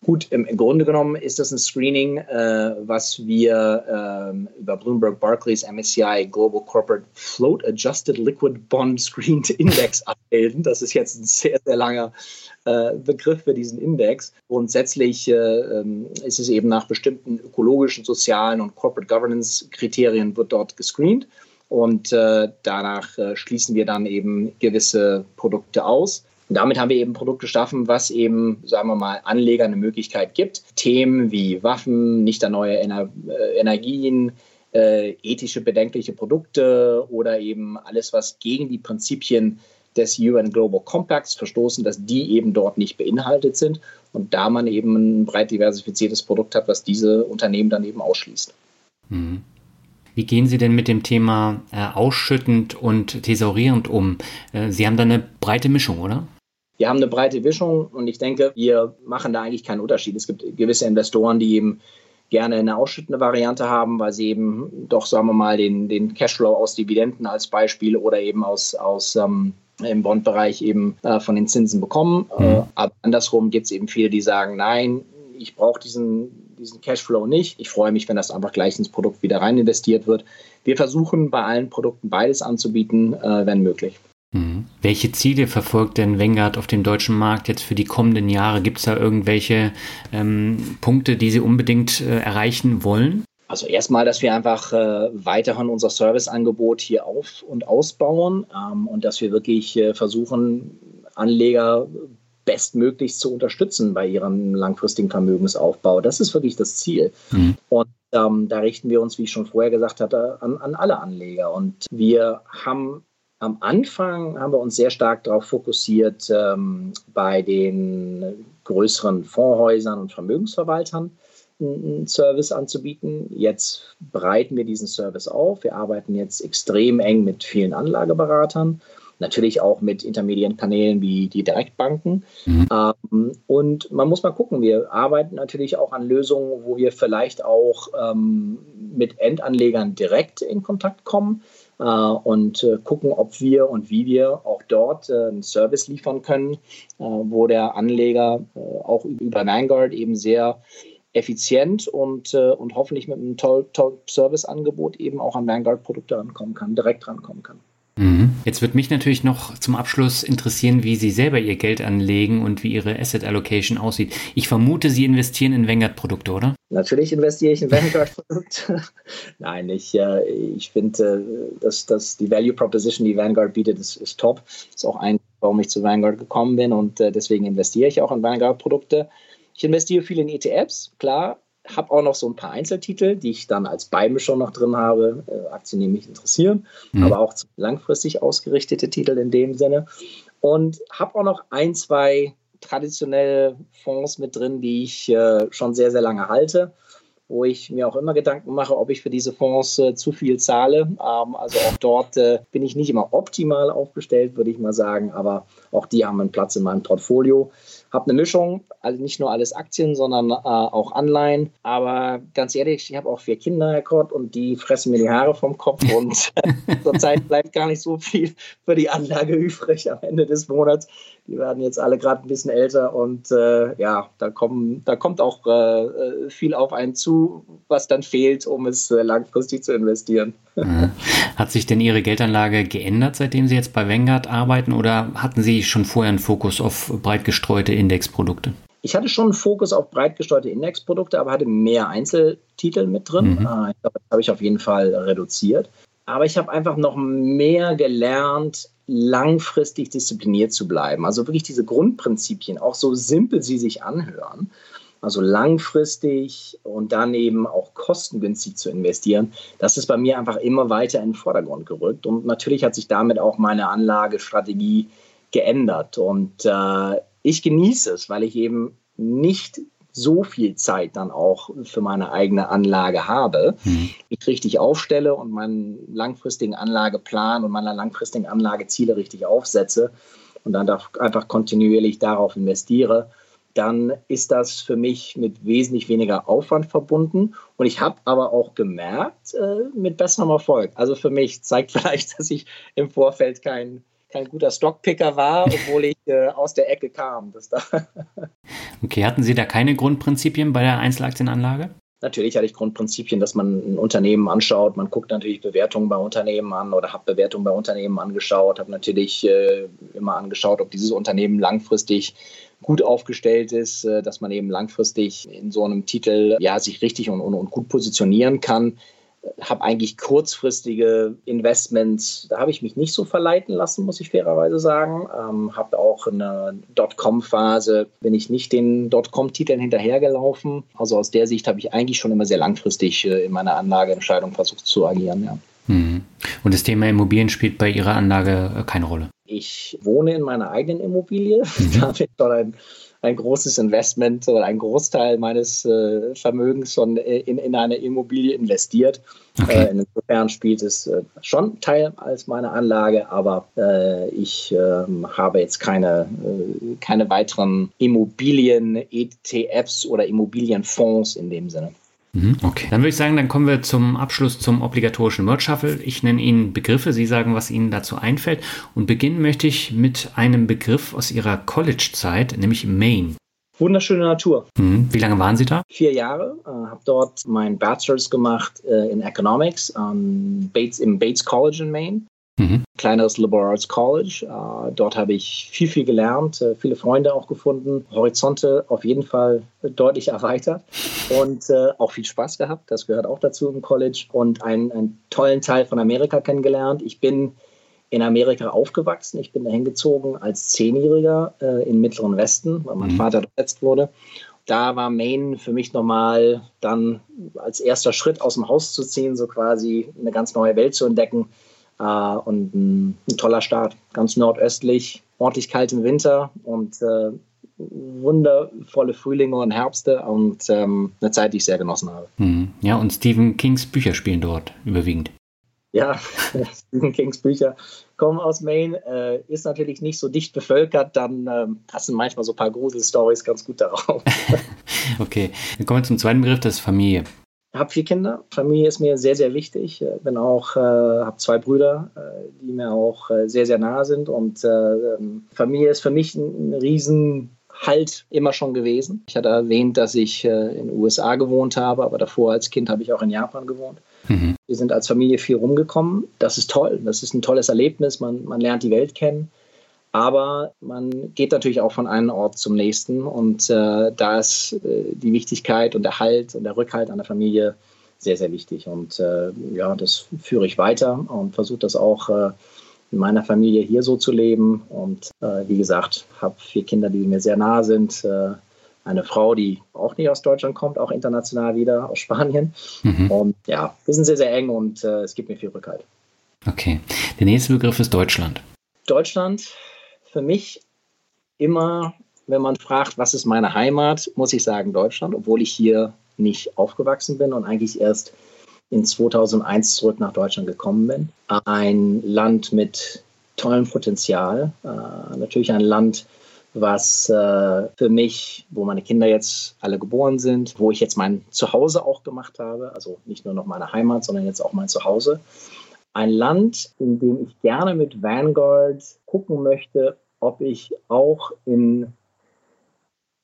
Gut, im, Grunde genommen ist das ein Screening, äh, was wir äh, über Bloomberg Barclays MSCI Global Corporate Float Adjusted Liquid Bond Screened [laughs] Index abbilden. Das ist jetzt ein sehr, sehr langer äh, Begriff für diesen Index. Grundsätzlich äh, ähm, ist es eben nach bestimmten ökologischen, sozialen und Corporate Governance Kriterien wird dort gescreent. Und äh, danach äh, schließen wir dann eben gewisse Produkte aus. Und damit haben wir eben ein Produkt geschaffen, was eben, sagen wir mal, Anleger eine Möglichkeit gibt, Themen wie Waffen, nicht neue Ener äh, Energien, äh, ethische bedenkliche Produkte oder eben alles, was gegen die Prinzipien des UN Global Compacts verstoßen, dass die eben dort nicht beinhaltet sind und da man eben ein breit diversifiziertes Produkt hat, was diese Unternehmen dann eben ausschließt. Mhm. Wie gehen Sie denn mit dem Thema äh, ausschüttend und thesaurierend um? Äh, Sie haben da eine breite Mischung, oder? Wir haben eine breite Mischung und ich denke, wir machen da eigentlich keinen Unterschied. Es gibt gewisse Investoren, die eben gerne eine ausschüttende Variante haben, weil sie eben doch, sagen wir mal, den, den Cashflow aus Dividenden als Beispiel oder eben aus, aus ähm, im Bondbereich eben äh, von den Zinsen bekommen. Mhm. Äh, aber andersrum gibt es eben viele, die sagen, nein, ich brauche diesen, diesen Cashflow nicht. Ich freue mich, wenn das einfach gleich ins Produkt wieder rein investiert wird. Wir versuchen bei allen Produkten beides anzubieten, äh, wenn möglich. Mhm. Welche Ziele verfolgt denn Vanguard auf dem deutschen Markt jetzt für die kommenden Jahre? Gibt es da irgendwelche ähm, Punkte, die Sie unbedingt äh, erreichen wollen? Also erstmal, dass wir einfach äh, weiterhin unser Serviceangebot hier auf- und ausbauen ähm, und dass wir wirklich äh, versuchen, Anleger bestmöglichst zu unterstützen bei ihrem langfristigen Vermögensaufbau. Das ist wirklich das Ziel. Mhm. Und ähm, da richten wir uns, wie ich schon vorher gesagt hatte, an, an alle Anleger. Und wir haben am Anfang haben wir uns sehr stark darauf fokussiert, ähm, bei den größeren Fondshäusern und Vermögensverwaltern einen Service anzubieten. Jetzt breiten wir diesen Service auf. Wir arbeiten jetzt extrem eng mit vielen Anlageberatern, natürlich auch mit intermediären Kanälen wie die Direktbanken. Mhm. Ähm, und man muss mal gucken, wir arbeiten natürlich auch an Lösungen, wo wir vielleicht auch ähm, mit Endanlegern direkt in Kontakt kommen und äh, gucken, ob wir und wie wir auch dort äh, einen Service liefern können, wo der Anleger auch über Vanguard eben sehr effizient und, und hoffentlich mit einem toll, toll Serviceangebot eben auch an Vanguard-Produkte rankommen kann, direkt rankommen kann. Mhm. Jetzt wird mich natürlich noch zum Abschluss interessieren, wie Sie selber Ihr Geld anlegen und wie Ihre Asset Allocation aussieht. Ich vermute, Sie investieren in Vanguard-Produkte, oder? Natürlich investiere ich in Vanguard-Produkte. [laughs] Nein, ich, äh, ich finde, äh, dass, dass die Value Proposition, die Vanguard bietet, ist, ist top. Ist auch ein, warum ich zu Vanguard gekommen bin und äh, deswegen investiere ich auch in Vanguard-Produkte. Ich investiere viel in ETFs, klar, habe auch noch so ein paar Einzeltitel, die ich dann als Beimischung noch drin habe. Äh, Aktien, die mich interessieren, mhm. aber auch langfristig ausgerichtete Titel in dem Sinne. Und habe auch noch ein, zwei traditionelle Fonds mit drin, die ich äh, schon sehr, sehr lange halte, wo ich mir auch immer Gedanken mache, ob ich für diese Fonds äh, zu viel zahle. Ähm, also auch dort äh, bin ich nicht immer optimal aufgestellt, würde ich mal sagen, aber auch die haben einen Platz in meinem Portfolio habe eine Mischung, also nicht nur alles Aktien, sondern äh, auch Anleihen. Aber ganz ehrlich, ich habe auch vier Kinder, Herr Kort, und die fressen mir die Haare vom Kopf. [laughs] Und [laughs] zurzeit bleibt gar nicht so viel für die Anlage übrig am Ende des Monats. Die werden jetzt alle gerade ein bisschen älter und äh, ja, da, kommen, da kommt auch äh, viel auf einen zu, was dann fehlt, um es äh, langfristig zu investieren. Hat sich denn Ihre Geldanlage geändert, seitdem Sie jetzt bei Vanguard arbeiten oder hatten Sie schon vorher einen Fokus auf breit gestreute Indexprodukte? Ich hatte schon einen Fokus auf breit gestreute Indexprodukte, aber hatte mehr Einzeltitel mit drin. Mhm. Ah, das habe ich auf jeden Fall reduziert. Aber ich habe einfach noch mehr gelernt, langfristig diszipliniert zu bleiben. Also wirklich diese Grundprinzipien, auch so simpel sie sich anhören, also langfristig und dann eben auch kostengünstig zu investieren, das ist bei mir einfach immer weiter in den Vordergrund gerückt. Und natürlich hat sich damit auch meine Anlagestrategie geändert. Und äh, ich genieße es, weil ich eben nicht so viel Zeit dann auch für meine eigene Anlage habe, mhm. ich richtig aufstelle und meinen langfristigen Anlageplan und meine langfristigen Anlageziele richtig aufsetze und dann einfach kontinuierlich darauf investiere, dann ist das für mich mit wesentlich weniger Aufwand verbunden. Und ich habe aber auch gemerkt, äh, mit besserem Erfolg. Also für mich zeigt [laughs] vielleicht, dass ich im Vorfeld kein, kein guter Stockpicker war, [laughs] obwohl ich äh, aus der Ecke kam. [laughs] okay, hatten Sie da keine Grundprinzipien bei der Einzelaktienanlage? Natürlich hatte ich Grundprinzipien, dass man ein Unternehmen anschaut. Man guckt natürlich Bewertungen bei Unternehmen an oder habe Bewertungen bei Unternehmen angeschaut. Habe natürlich äh, immer angeschaut, ob dieses Unternehmen langfristig gut aufgestellt ist, äh, dass man eben langfristig in so einem Titel ja sich richtig und, und, und gut positionieren kann habe eigentlich kurzfristige Investments, da habe ich mich nicht so verleiten lassen, muss ich fairerweise sagen. Ähm, habe auch eine Dotcom-Phase, bin ich nicht den Dotcom-Titeln hinterhergelaufen. Also aus der Sicht habe ich eigentlich schon immer sehr langfristig äh, in meiner Anlageentscheidung versucht zu agieren. Ja. Mhm. Und das Thema Immobilien spielt bei Ihrer Anlage äh, keine Rolle? Ich wohne in meiner eigenen Immobilie. Mhm. [laughs] Da habe ich schon ein ein großes Investment oder ein Großteil meines äh, Vermögens schon in, in eine Immobilie investiert. Okay. Äh, insofern spielt es äh, schon Teil als meine Anlage, aber äh, ich ähm, habe jetzt keine, äh, keine weiteren Immobilien-ETFs oder Immobilienfonds in dem Sinne. Mhm, okay. Dann würde ich sagen, dann kommen wir zum Abschluss zum obligatorischen Word Shuffle. Ich nenne Ihnen Begriffe, Sie sagen, was Ihnen dazu einfällt. Und beginnen möchte ich mit einem Begriff aus Ihrer College-Zeit, nämlich Maine. Wunderschöne Natur. Mhm. Wie lange waren Sie da? Vier Jahre. Äh, habe dort meinen Bachelor's gemacht äh, in Economics ähm, Bates, im Bates College in Maine. Mhm. Kleineres Liberal Arts College. Äh, dort habe ich viel, viel gelernt, äh, viele Freunde auch gefunden, Horizonte auf jeden Fall deutlich [laughs] erweitert und äh, auch viel Spaß gehabt. Das gehört auch dazu im College und einen, einen tollen Teil von Amerika kennengelernt. Ich bin in Amerika aufgewachsen. Ich bin dahin gezogen als Zehnjähriger äh, im Mittleren Westen, weil mein mhm. Vater verletzt wurde. Da war Maine für mich nochmal dann als erster Schritt aus dem Haus zu ziehen, so quasi eine ganz neue Welt zu entdecken äh, und ein, ein, toller Start. Ganz nordöstlich, ordentlich kalt im Winter und äh, wundervolle Frühlinge und Herbste und ähm, eine Zeit, die ich sehr genossen habe. Mhm. Ja, und Stephen Kings Bücher spielen dort überwiegend. Ja, [laughs] Stephen Kings Bücher kommen aus Maine, äh, ist natürlich nicht so dicht bevölkert, dann ähm, passen manchmal so ein paar Gruselstories ganz gut darauf. [laughs] okay, dann kommen wir zum zweiten Begriff, das ist Familie habe vier Kinder. Familie ist mir sehr, sehr wichtig. Äh, bin auch, äh, habe zwei Brüder, äh, die mir auch äh, sehr, sehr nahe sind. Und äh, ähm, Familie ist für mich ein, ein Riesenhalt immer schon gewesen. Ich hatte erwähnt, dass ich äh, in den USA gewohnt habe, aber davor als Kind habe ich auch in Japan gewohnt. Mhm. Wir sind als Familie viel rumgekommen. Das ist toll. Das ist ein tolles Erlebnis. Man, man lernt die Welt kennen. Aber man geht natürlich auch von einem Ort zum nächsten und äh, da ist äh, die Wichtigkeit und der Halt und der Rückhalt an der Familie sehr, sehr wichtig. Und äh, ja, das führe ich weiter und versuche das auch äh, in meiner Familie hier so zu leben. Und äh, wie gesagt, habe vier Kinder, die mir sehr nahe sind. Äh, eine Frau, die auch nicht aus Deutschland kommt, auch international wieder aus Spanien. Mhm. Und ja, wir sind sehr, sehr eng und es gibt mir viel Rückhalt. Okay. Der nächste Begriff ist Deutschland. Deutschland für mich immer, wenn man fragt, was ist meine Heimat, muss ich sagen Deutschland, obwohl ich hier nicht aufgewachsen bin und eigentlich erst in 2001 zurück nach Deutschland gekommen bin. Ein Land mit tollem Potenzial, äh, natürlich ein Land, was äh, für mich, wo meine Kinder jetzt alle geboren sind, wo ich jetzt mein Zuhause auch gemacht habe, also nicht nur noch meine Heimat, sondern jetzt auch mein Zuhause. Ein Land, in dem ich gerne mit Vanguard gucken möchte, ob ich auch in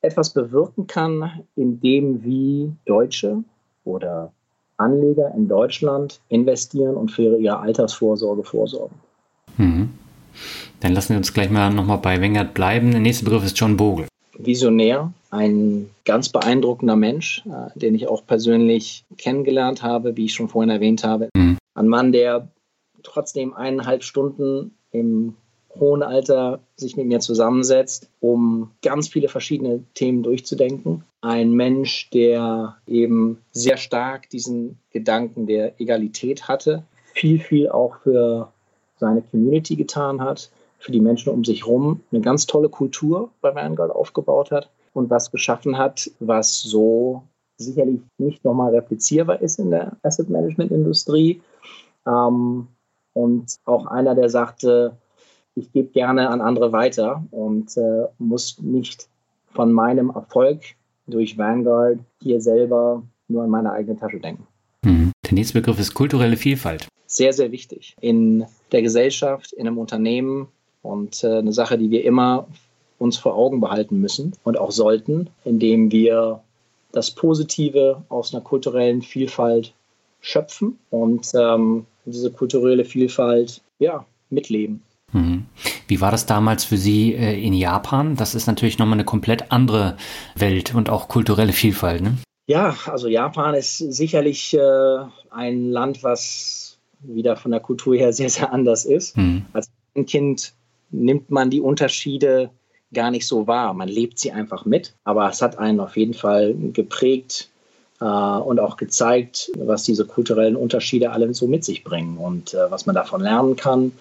etwas bewirken kann, indem wie Deutsche oder Anleger in Deutschland investieren und für ihre Altersvorsorge vorsorgen. Mhm. Dann lassen wir uns gleich mal nochmal bei Wengert bleiben. Der nächste Begriff ist John Bogle. Visionär, ein ganz beeindruckender Mensch, äh, den ich auch persönlich kennengelernt habe, wie ich schon vorhin erwähnt habe. Mhm. Ein Mann, der trotzdem eineinhalb Stunden im hohen Alter sich mit mir zusammensetzt, um ganz viele verschiedene Themen durchzudenken. Ein Mensch, der eben sehr stark diesen Gedanken der Egalität hatte, viel, viel auch für seine Community getan hat, für die Menschen um sich herum, eine ganz tolle Kultur bei Vanguard aufgebaut hat und was geschaffen hat, was so sicherlich nicht nochmal replizierbar ist in der Asset Management Industrie. Ähm, und auch einer, der sagte, ich gebe gerne an andere weiter und äh, muss nicht von meinem Erfolg durch Vanguard hier selber nur an meine eigene Tasche denken. Mhm. Der nächste Begriff ist kulturelle Vielfalt. Sehr, sehr wichtig in der Gesellschaft, in einem Unternehmen und äh, eine Sache, die wir immer uns vor Augen behalten müssen und auch sollten, indem wir das Positive aus einer kulturellen Vielfalt schöpfen und ähm, diese kulturelle Vielfalt ja, mitleben. Mhm. Wie war das damals für Sie äh, in Japan? Das ist natürlich nochmal eine komplett andere Welt und auch kulturelle Vielfalt. Ne? Ja, also Japan ist sicherlich äh, ein Land, was wieder von der Kultur her [laughs] sehr, sehr anders ist. Mhm. Als Kind nimmt man die Unterschiede gar nicht so wahr. Man lebt sie einfach mit, aber es hat einen auf jeden Fall geprägt und auch gezeigt, was diese kulturellen Unterschiede alle so mit sich bringen und äh, was man davon lernen kann,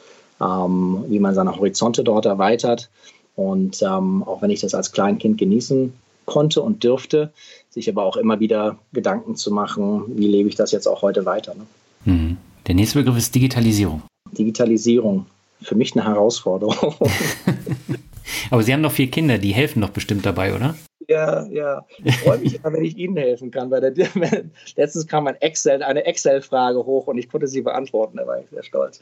ähm, wie man seine Horizonte dort erweitert. Und ähm, auch wenn ich das als Kleinkind genießen konnte und dürfte, sich aber auch immer wieder Gedanken zu machen, wie lebe ich das jetzt auch heute weiter. Ne? Mhm. Der nächste Begriff ist Digitalisierung. Digitalisierung, für mich eine Herausforderung. [laughs] Aber Sie haben noch vier Kinder, die helfen doch bestimmt dabei, oder? Ja, ja. Ich freue mich immer, wenn ich Ihnen helfen kann. Weil der, [laughs] letztens kam ein Excel, eine Excel-Frage hoch und ich konnte sie beantworten. Da war ich sehr stolz.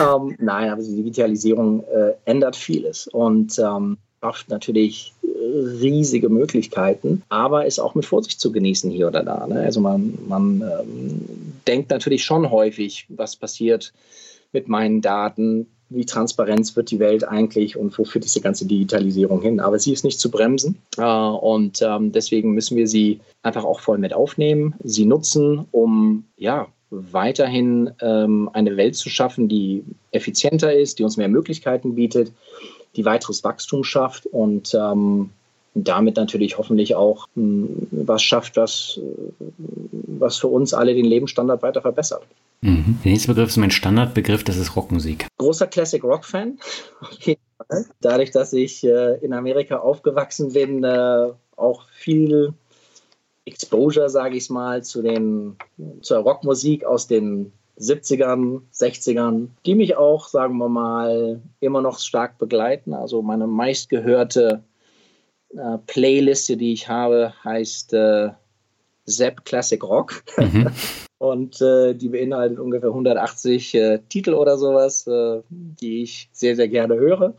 ähm, nein, aber die Digitalisierung äh, ändert vieles und ähm, schafft natürlich riesige Möglichkeiten, aber ist auch mit Vorsicht zu genießen hier oder da. Ne? Also man, man ähm, denkt natürlich schon häufig, was passiert mit meinen Daten, wie transparent wird die Welt eigentlich und wo führt diese ganze Digitalisierung hin. Aber sie ist nicht zu bremsen äh, und ähm, deswegen müssen wir sie einfach auch voll mit aufnehmen, sie nutzen, um ja weiterhin ähm, eine Welt zu schaffen, die effizienter ist, die uns mehr Möglichkeiten bietet, die weiteres Wachstum schafft und ähm, damit natürlich hoffentlich auch hm, was schafft, was, was für uns alle den Lebensstandard weiter verbessert. Mhm. Der nächste Begriff ist mein Standardbegriff, das ist Rockmusik. Großer Classic Rock-Fan, [laughs] Dadurch, dass ich äh, in Amerika aufgewachsen bin, äh, auch viel Exposure, sage ich mal, zu den, zur Rockmusik aus den 70ern, 60ern, die mich auch, sagen wir mal, immer noch stark begleiten. Also meine meistgehörte äh, Playliste, die ich habe, heißt äh, Zap Classic Rock. Mhm. [laughs] Und äh, die beinhaltet ungefähr 180 äh, Titel oder sowas, äh, die ich sehr, sehr gerne höre.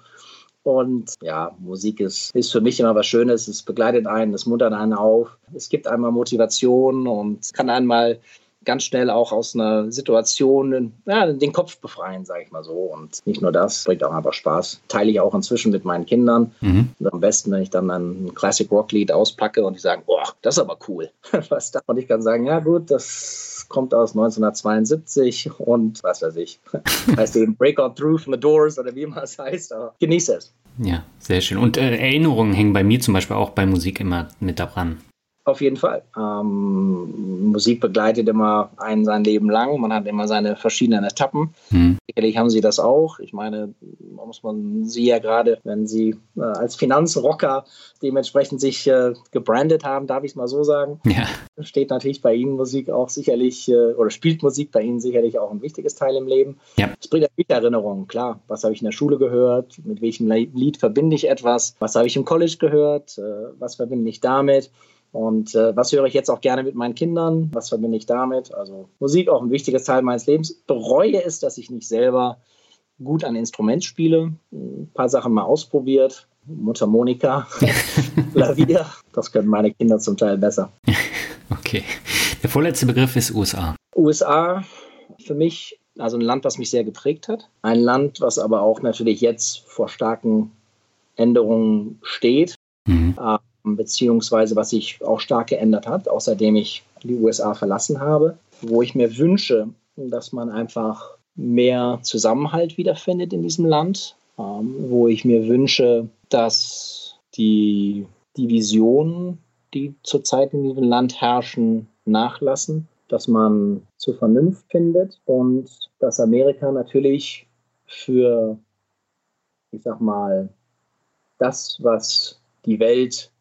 Und ja, Musik ist, ist für mich immer was Schönes. Es begleitet einen, es muntert einen auf. Es gibt einmal Motivation und kann einmal ganz schnell auch aus einer Situation ja, den Kopf befreien, sage ich mal so. Und nicht nur das, bringt auch einfach Spaß. Teile ich auch inzwischen mit meinen Kindern. Mhm. am besten, wenn ich dann ein Classic Rock Lied auspacke und die sagen, boah, das ist aber cool. [laughs] Was da? Und ich kann sagen, ja gut, das kommt aus 1972 und was weiß ich. [laughs] heißt eben Breakout Through from the Doors oder wie immer es heißt. Aber genieße es. Ja, sehr schön. Und äh, Erinnerungen hängen bei mir zum Beispiel auch bei Musik immer mit daran. Auf jeden Fall. Ähm, Musik begleitet immer einen sein Leben lang. Man hat immer seine verschiedenen Etappen. Mhm. Sicherlich haben Sie das auch. Ich meine, muss man Sie ja gerade, wenn Sie äh, als Finanzrocker dementsprechend sich äh, gebrandet haben, darf ich es mal so sagen, ja. steht natürlich bei Ihnen Musik auch sicherlich äh, oder spielt Musik bei Ihnen sicherlich auch ein wichtiges Teil im Leben. Ja. Es bringt natürlich Erinnerungen, klar. Was habe ich in der Schule gehört? Mit welchem Lied verbinde ich etwas? Was habe ich im College gehört? Äh, was verbinde ich damit? Und äh, was höre ich jetzt auch gerne mit meinen Kindern? Was verbinde ich damit? Also Musik auch ein wichtiges Teil meines Lebens. Bereue es, dass ich nicht selber gut ein Instrument spiele. Ein paar Sachen mal ausprobiert. Mutter Monika, [laughs] Klavier. Das können meine Kinder zum Teil besser. Okay. Der vorletzte Begriff ist USA. USA für mich also ein Land, was mich sehr geprägt hat. Ein Land, was aber auch natürlich jetzt vor starken Änderungen steht. Mhm. Äh, beziehungsweise was sich auch stark geändert hat, außerdem ich die USA verlassen habe, wo ich mir wünsche, dass man einfach mehr Zusammenhalt wiederfindet in diesem Land, ähm, wo ich mir wünsche, dass die Divisionen, die zurzeit in diesem Land herrschen, nachlassen, dass man zur Vernunft findet und dass Amerika natürlich für, ich sag mal, das, was die Welt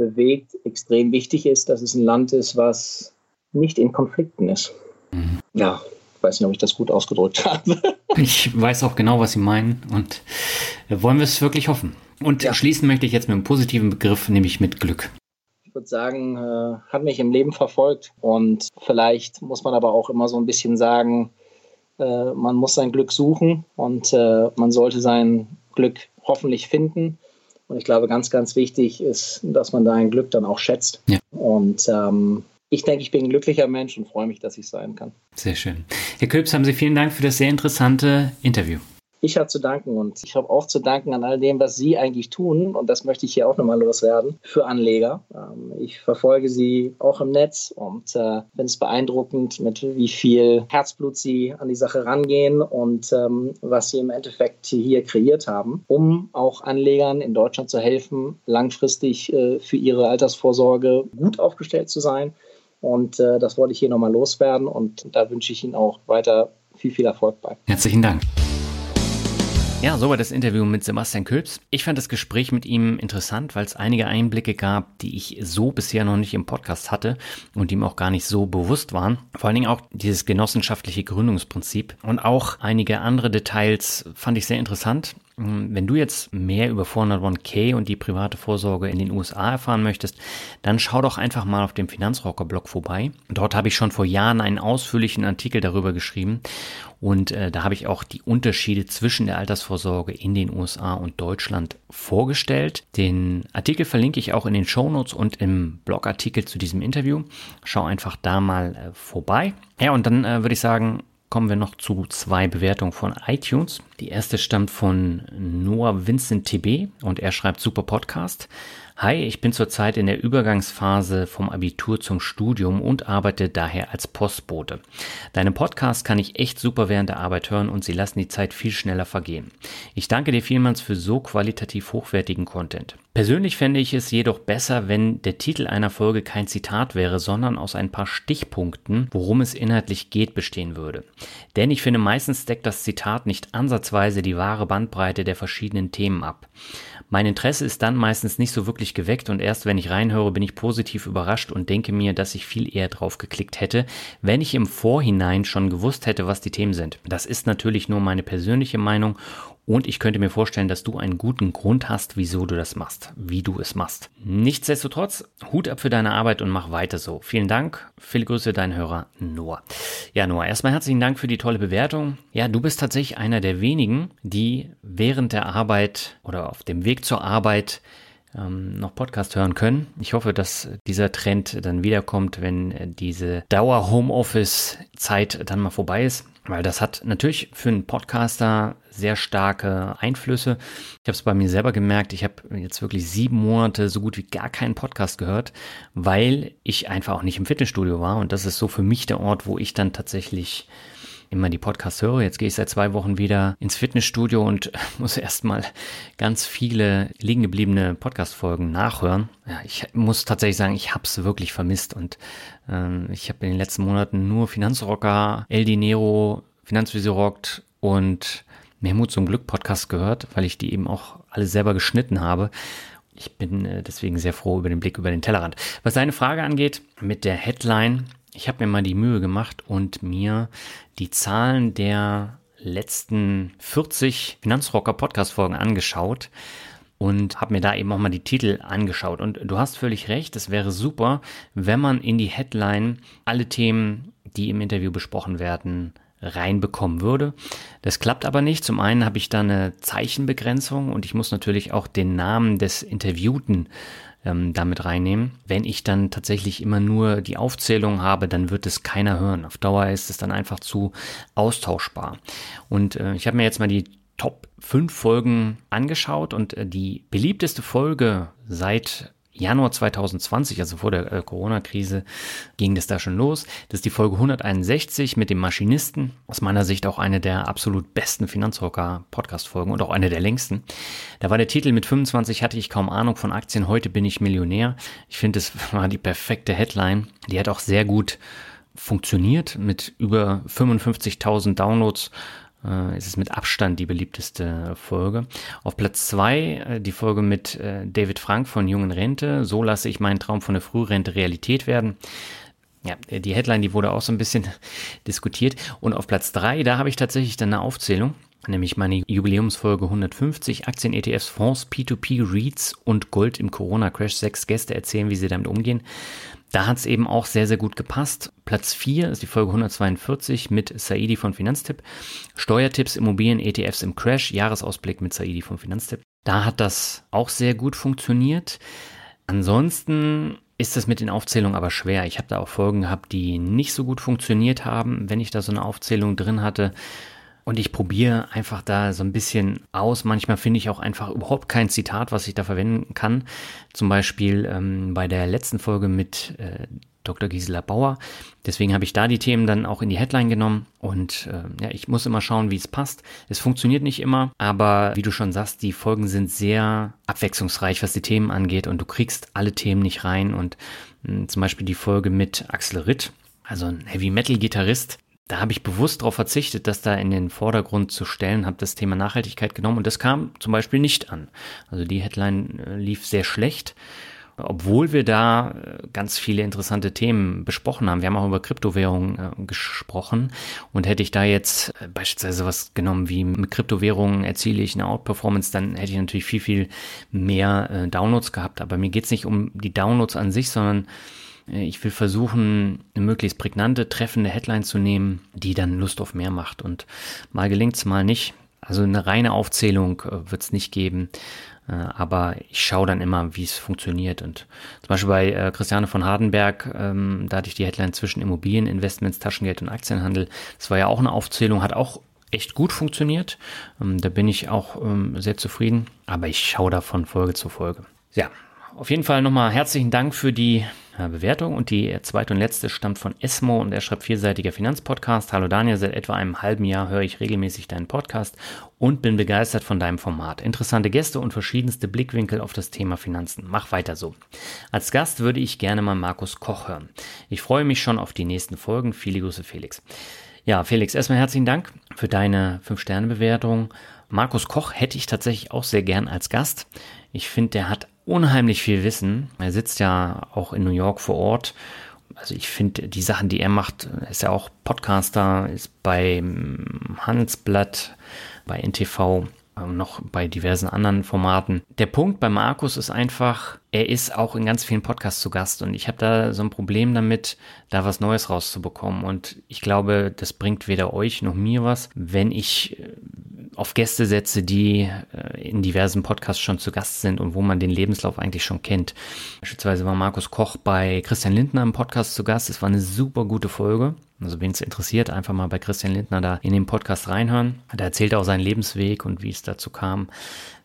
bewegt, extrem wichtig ist, dass es ein Land ist, was nicht in Konflikten ist. Mhm. Ja, ich weiß nicht, ob ich das gut ausgedrückt [laughs] habe. Ich weiß auch genau, was Sie meinen und wollen wir es wirklich hoffen. Und ja. schließen möchte ich jetzt mit einem positiven Begriff, nämlich mit Glück. Ich würde sagen, äh, hat mich im Leben verfolgt und vielleicht muss man aber auch immer so ein bisschen sagen, äh, man muss sein Glück suchen und äh, man sollte sein Glück hoffentlich finden. Und ich glaube, ganz, ganz wichtig ist, dass man dein Glück dann auch schätzt. Ja. Und ähm, ich denke, ich bin ein glücklicher Mensch und freue mich, dass ich sein kann. Sehr schön. Herr Köps, haben Sie vielen Dank für das sehr interessante Interview. Ich habe zu danken und ich habe auch zu danken an all dem, was Sie eigentlich tun. Und das möchte ich hier auch nochmal loswerden für Anleger. Ähm, ich verfolge Sie auch im Netz und äh, finde es beeindruckend, mit wie viel Herzblut Sie an die Sache rangehen und ähm, was Sie im Endeffekt hier kreiert haben, um auch Anlegern in Deutschland zu helfen, langfristig äh, für ihre Altersvorsorge gut aufgestellt zu sein. Und äh, das wollte ich hier nochmal loswerden und da wünsche ich Ihnen auch weiter viel, viel Erfolg bei. Herzlichen Dank. Ja, so war das Interview mit Sebastian Külps. Ich fand das Gespräch mit ihm interessant, weil es einige Einblicke gab, die ich so bisher noch nicht im Podcast hatte und die ihm auch gar nicht so bewusst waren. Vor allen Dingen auch dieses genossenschaftliche Gründungsprinzip und auch einige andere Details fand ich sehr interessant. Hm, wenn du jetzt mehr über 401k und die private Vorsorge in den USA erfahren möchtest, dann schau doch einfach mal auf dem Finanzrocker-Blog vorbei. Dort habe ich schon vor Jahren einen ausführlichen Artikel darüber geschrieben und äh, da habe ich auch die Unterschiede zwischen der Altersvorsorge in den USA und Deutschland vorgestellt. Den Artikel verlinke ich auch in den Shownotes und im Blogartikel zu diesem Interview. Schau einfach da mal äh, vorbei. Ja, und dann äh, würde ich sagen, kommen wir noch zu zwei Bewertungen von iTunes. Die erste stammt von Noah Vincent TB und er schreibt super Podcast. Hi, ich bin zurzeit in der Übergangsphase vom Abitur zum Studium und arbeite daher als Postbote. Deine Podcast kann ich echt super während der Arbeit hören und sie lassen die Zeit viel schneller vergehen. Ich danke dir vielmals für so qualitativ hochwertigen Content. Persönlich fände ich es jedoch besser, wenn der Titel einer Folge kein Zitat wäre, sondern aus ein paar Stichpunkten, worum es inhaltlich geht, bestehen würde. Denn ich finde, meistens deckt das Zitat nicht ansatzweise die wahre Bandbreite der verschiedenen Themen ab. Mein Interesse ist dann meistens nicht so wirklich geweckt und erst wenn ich reinhöre, bin ich positiv überrascht und denke mir, dass ich viel eher drauf geklickt hätte, wenn ich im Vorhinein schon gewusst hätte, was die Themen sind. Das ist natürlich nur meine persönliche Meinung und ich könnte mir vorstellen, dass du einen guten Grund hast, wieso du das machst, wie du es machst. Nichtsdestotrotz, Hut ab für deine Arbeit und mach weiter so. Vielen Dank. Viele Grüße, dein Hörer Noah. Ja, Noah, erstmal herzlichen Dank für die tolle Bewertung. Ja, du bist tatsächlich einer der wenigen, die während der Arbeit oder auf dem Weg zur Arbeit ähm, noch Podcast hören können. Ich hoffe, dass dieser Trend dann wiederkommt, wenn diese Dauer-Homeoffice-Zeit dann mal vorbei ist. Weil das hat natürlich für einen Podcaster sehr starke Einflüsse. Ich habe es bei mir selber gemerkt, ich habe jetzt wirklich sieben Monate so gut wie gar keinen Podcast gehört, weil ich einfach auch nicht im Fitnessstudio war. Und das ist so für mich der Ort, wo ich dann tatsächlich immer die Podcasts höre. Jetzt gehe ich seit zwei Wochen wieder ins Fitnessstudio und [laughs] muss erstmal ganz viele liegen gebliebene Podcast-Folgen nachhören. Ja, ich muss tatsächlich sagen, ich habe es wirklich vermisst und ich habe in den letzten Monaten nur Finanzrocker, El Dinero, Finanzvisier rockt und Mehr Mut zum Glück Podcast gehört, weil ich die eben auch alle selber geschnitten habe. Ich bin äh, deswegen sehr froh über den Blick über den Tellerrand. Was seine Frage angeht mit der Headline, ich habe mir mal die Mühe gemacht und mir die Zahlen der letzten 40 Finanzrocker Podcast Folgen angeschaut und habe mir da eben auch mal die Titel angeschaut. Und du hast völlig recht, es wäre super, wenn man in die Headline alle Themen, die im Interview besprochen werden, reinbekommen würde. Das klappt aber nicht. Zum einen habe ich da eine Zeichenbegrenzung und ich muss natürlich auch den Namen des Interviewten ähm, damit reinnehmen. Wenn ich dann tatsächlich immer nur die Aufzählung habe, dann wird es keiner hören. Auf Dauer ist es dann einfach zu austauschbar. Und äh, ich habe mir jetzt mal die Top 5 Folgen angeschaut und äh, die beliebteste Folge seit Januar 2020, also vor der äh, Corona-Krise, ging das da schon los. Das ist die Folge 161 mit dem Maschinisten. Aus meiner Sicht auch eine der absolut besten Finanzrocker-Podcast-Folgen und auch eine der längsten. Da war der Titel mit 25 hatte ich kaum Ahnung von Aktien, heute bin ich Millionär. Ich finde, es [laughs] war die perfekte Headline. Die hat auch sehr gut funktioniert mit über 55.000 Downloads äh, ist es mit Abstand die beliebteste Folge. Auf Platz zwei äh, die Folge mit äh, David Frank von Jungen Rente. So lasse ich meinen Traum von der Frührente Realität werden. Ja, die Headline, die wurde auch so ein bisschen [laughs] diskutiert. Und auf Platz drei da habe ich tatsächlich dann eine Aufzählung nämlich meine Jubiläumsfolge 150 Aktien, ETFs, Fonds, P2P, REITs und Gold im Corona-Crash. Sechs Gäste erzählen, wie sie damit umgehen. Da hat es eben auch sehr, sehr gut gepasst. Platz 4 ist die Folge 142 mit Saidi von Finanztipp. Steuertipps, Immobilien, ETFs im Crash, Jahresausblick mit Saidi von Finanztipp. Da hat das auch sehr gut funktioniert. Ansonsten ist das mit den Aufzählungen aber schwer. Ich habe da auch Folgen gehabt, die nicht so gut funktioniert haben, wenn ich da so eine Aufzählung drin hatte. Und ich probiere einfach da so ein bisschen aus. Manchmal finde ich auch einfach überhaupt kein Zitat, was ich da verwenden kann. Zum Beispiel ähm, bei der letzten Folge mit äh, Dr. Gisela Bauer. Deswegen habe ich da die Themen dann auch in die Headline genommen. Und äh, ja, ich muss immer schauen, wie es passt. Es funktioniert nicht immer, aber wie du schon sagst, die Folgen sind sehr abwechslungsreich, was die Themen angeht. Und du kriegst alle Themen nicht rein. Und mh, hm, zum Beispiel die Folge mit Axel Ritt, also ein Heavy Metal Gitarrist, da habe ich bewusst darauf verzichtet, das da in den Vordergrund zu stellen, habe das Thema Nachhaltigkeit genommen und das kam zum Beispiel nicht an. Also die Headline äh, lief sehr schlecht, obwohl wir da äh, ganz viele interessante Themen besprochen haben. Wir haben auch über Kryptowährungen äh, gesprochen und hätte ich da jetzt beispielsweise was genommen wie mit Kryptowährungen erziele ich eine Outperformance, dann hätte ich natürlich viel, viel mehr Downloads gehabt. Aber mir geht es nicht um die Downloads an sich, sondern ich will versuchen, eine möglichst prägnante, treffende Headline zu nehmen, die dann Lust auf mehr macht. Und mal gelingt es, mal nicht. Also eine reine Aufzählung äh, wird es nicht geben. Äh, aber ich schaue dann immer, wie es funktioniert. Und zum Beispiel bei Christiane von Hardenberg, ähm, da hatte ich die Headline zwischen Immobilieninvestments, Taschengeld und Aktienhandel. Das war ja auch eine Aufzählung, hat auch echt gut funktioniert. Ähm, da bin ich auch ähm, sehr zufrieden. Aber ich schaue da von Folge zu Folge. Ja, auf jeden Fall nochmal herzlichen Dank für die äh, Bewertung und die zweite und letzte stammt von Esmo und er schreibt vielseitiger Finanzpodcast. Hallo Daniel, seit etwa einem halben Jahr höre ich regelmäßig deinen Podcast und bin begeistert von deinem Format. Interessante Gäste und verschiedenste Blickwinkel auf das Thema Finanzen. Mach weiter so. Als Gast würde ich gerne mal Markus Koch hören. Ich freue mich schon auf die nächsten Folgen. Viele Grüße, Felix. Ja, Felix, erstmal herzlichen Dank für deine 5-Sterne-Bewertung. Markus Koch hätte ich tatsächlich auch sehr gern als Gast. Ich finde, der hat unheimlich viel Wissen. Er sitzt ja auch in New York vor Ort. Also ich finde die Sachen, die er macht, ist ja auch Podcaster, ist beim Handelsblatt, bei NTV, noch bei diversen anderen Formaten. Der Punkt bei Markus ist einfach, er ist auch in ganz vielen Podcasts zu Gast und ich habe da so ein Problem damit, da was Neues rauszubekommen. Und ich glaube, das bringt weder euch noch mir was, wenn ich äh, auf Gäste setze, die äh, in diversen Podcasts schon zu Gast sind und wo man den Lebenslauf eigentlich schon kennt. Beispielsweise war Markus Koch bei Christian Lindner im Podcast zu Gast. Es war eine super gute Folge. Also wen es interessiert, einfach mal bei Christian Lindner da in den Podcast reinhören. Da erzählt er auch seinen Lebensweg und wie es dazu kam,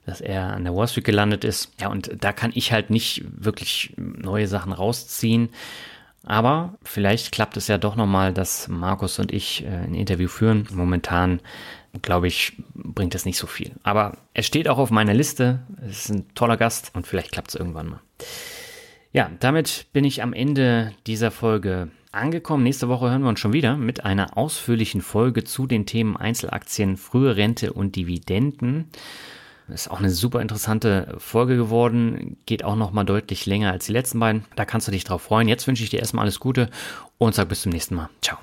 dass er an der Wall Street gelandet ist. Ja, und da kann ich halt nicht wirklich neue Sachen rausziehen. Aber vielleicht klappt es ja doch nochmal, dass Markus und ich äh, ein Interview führen. Momentan, glaube ich, bringt das nicht so viel. Aber er steht auch auf meiner Liste. Es ist ein toller Gast und vielleicht klappt es irgendwann mal. Ja, damit bin ich am Ende dieser Folge angekommen. Nächste Woche hören wir uns schon wieder mit einer ausführlichen Folge zu den Themen Einzelaktien, frühe Rente und Dividenden. Ist auch eine super interessante Folge geworden. Geht auch nochmal deutlich länger als die letzten beiden. Da kannst du dich drauf freuen. Jetzt wünsche ich dir erstmal alles Gute und sag bis zum nächsten Mal. Ciao.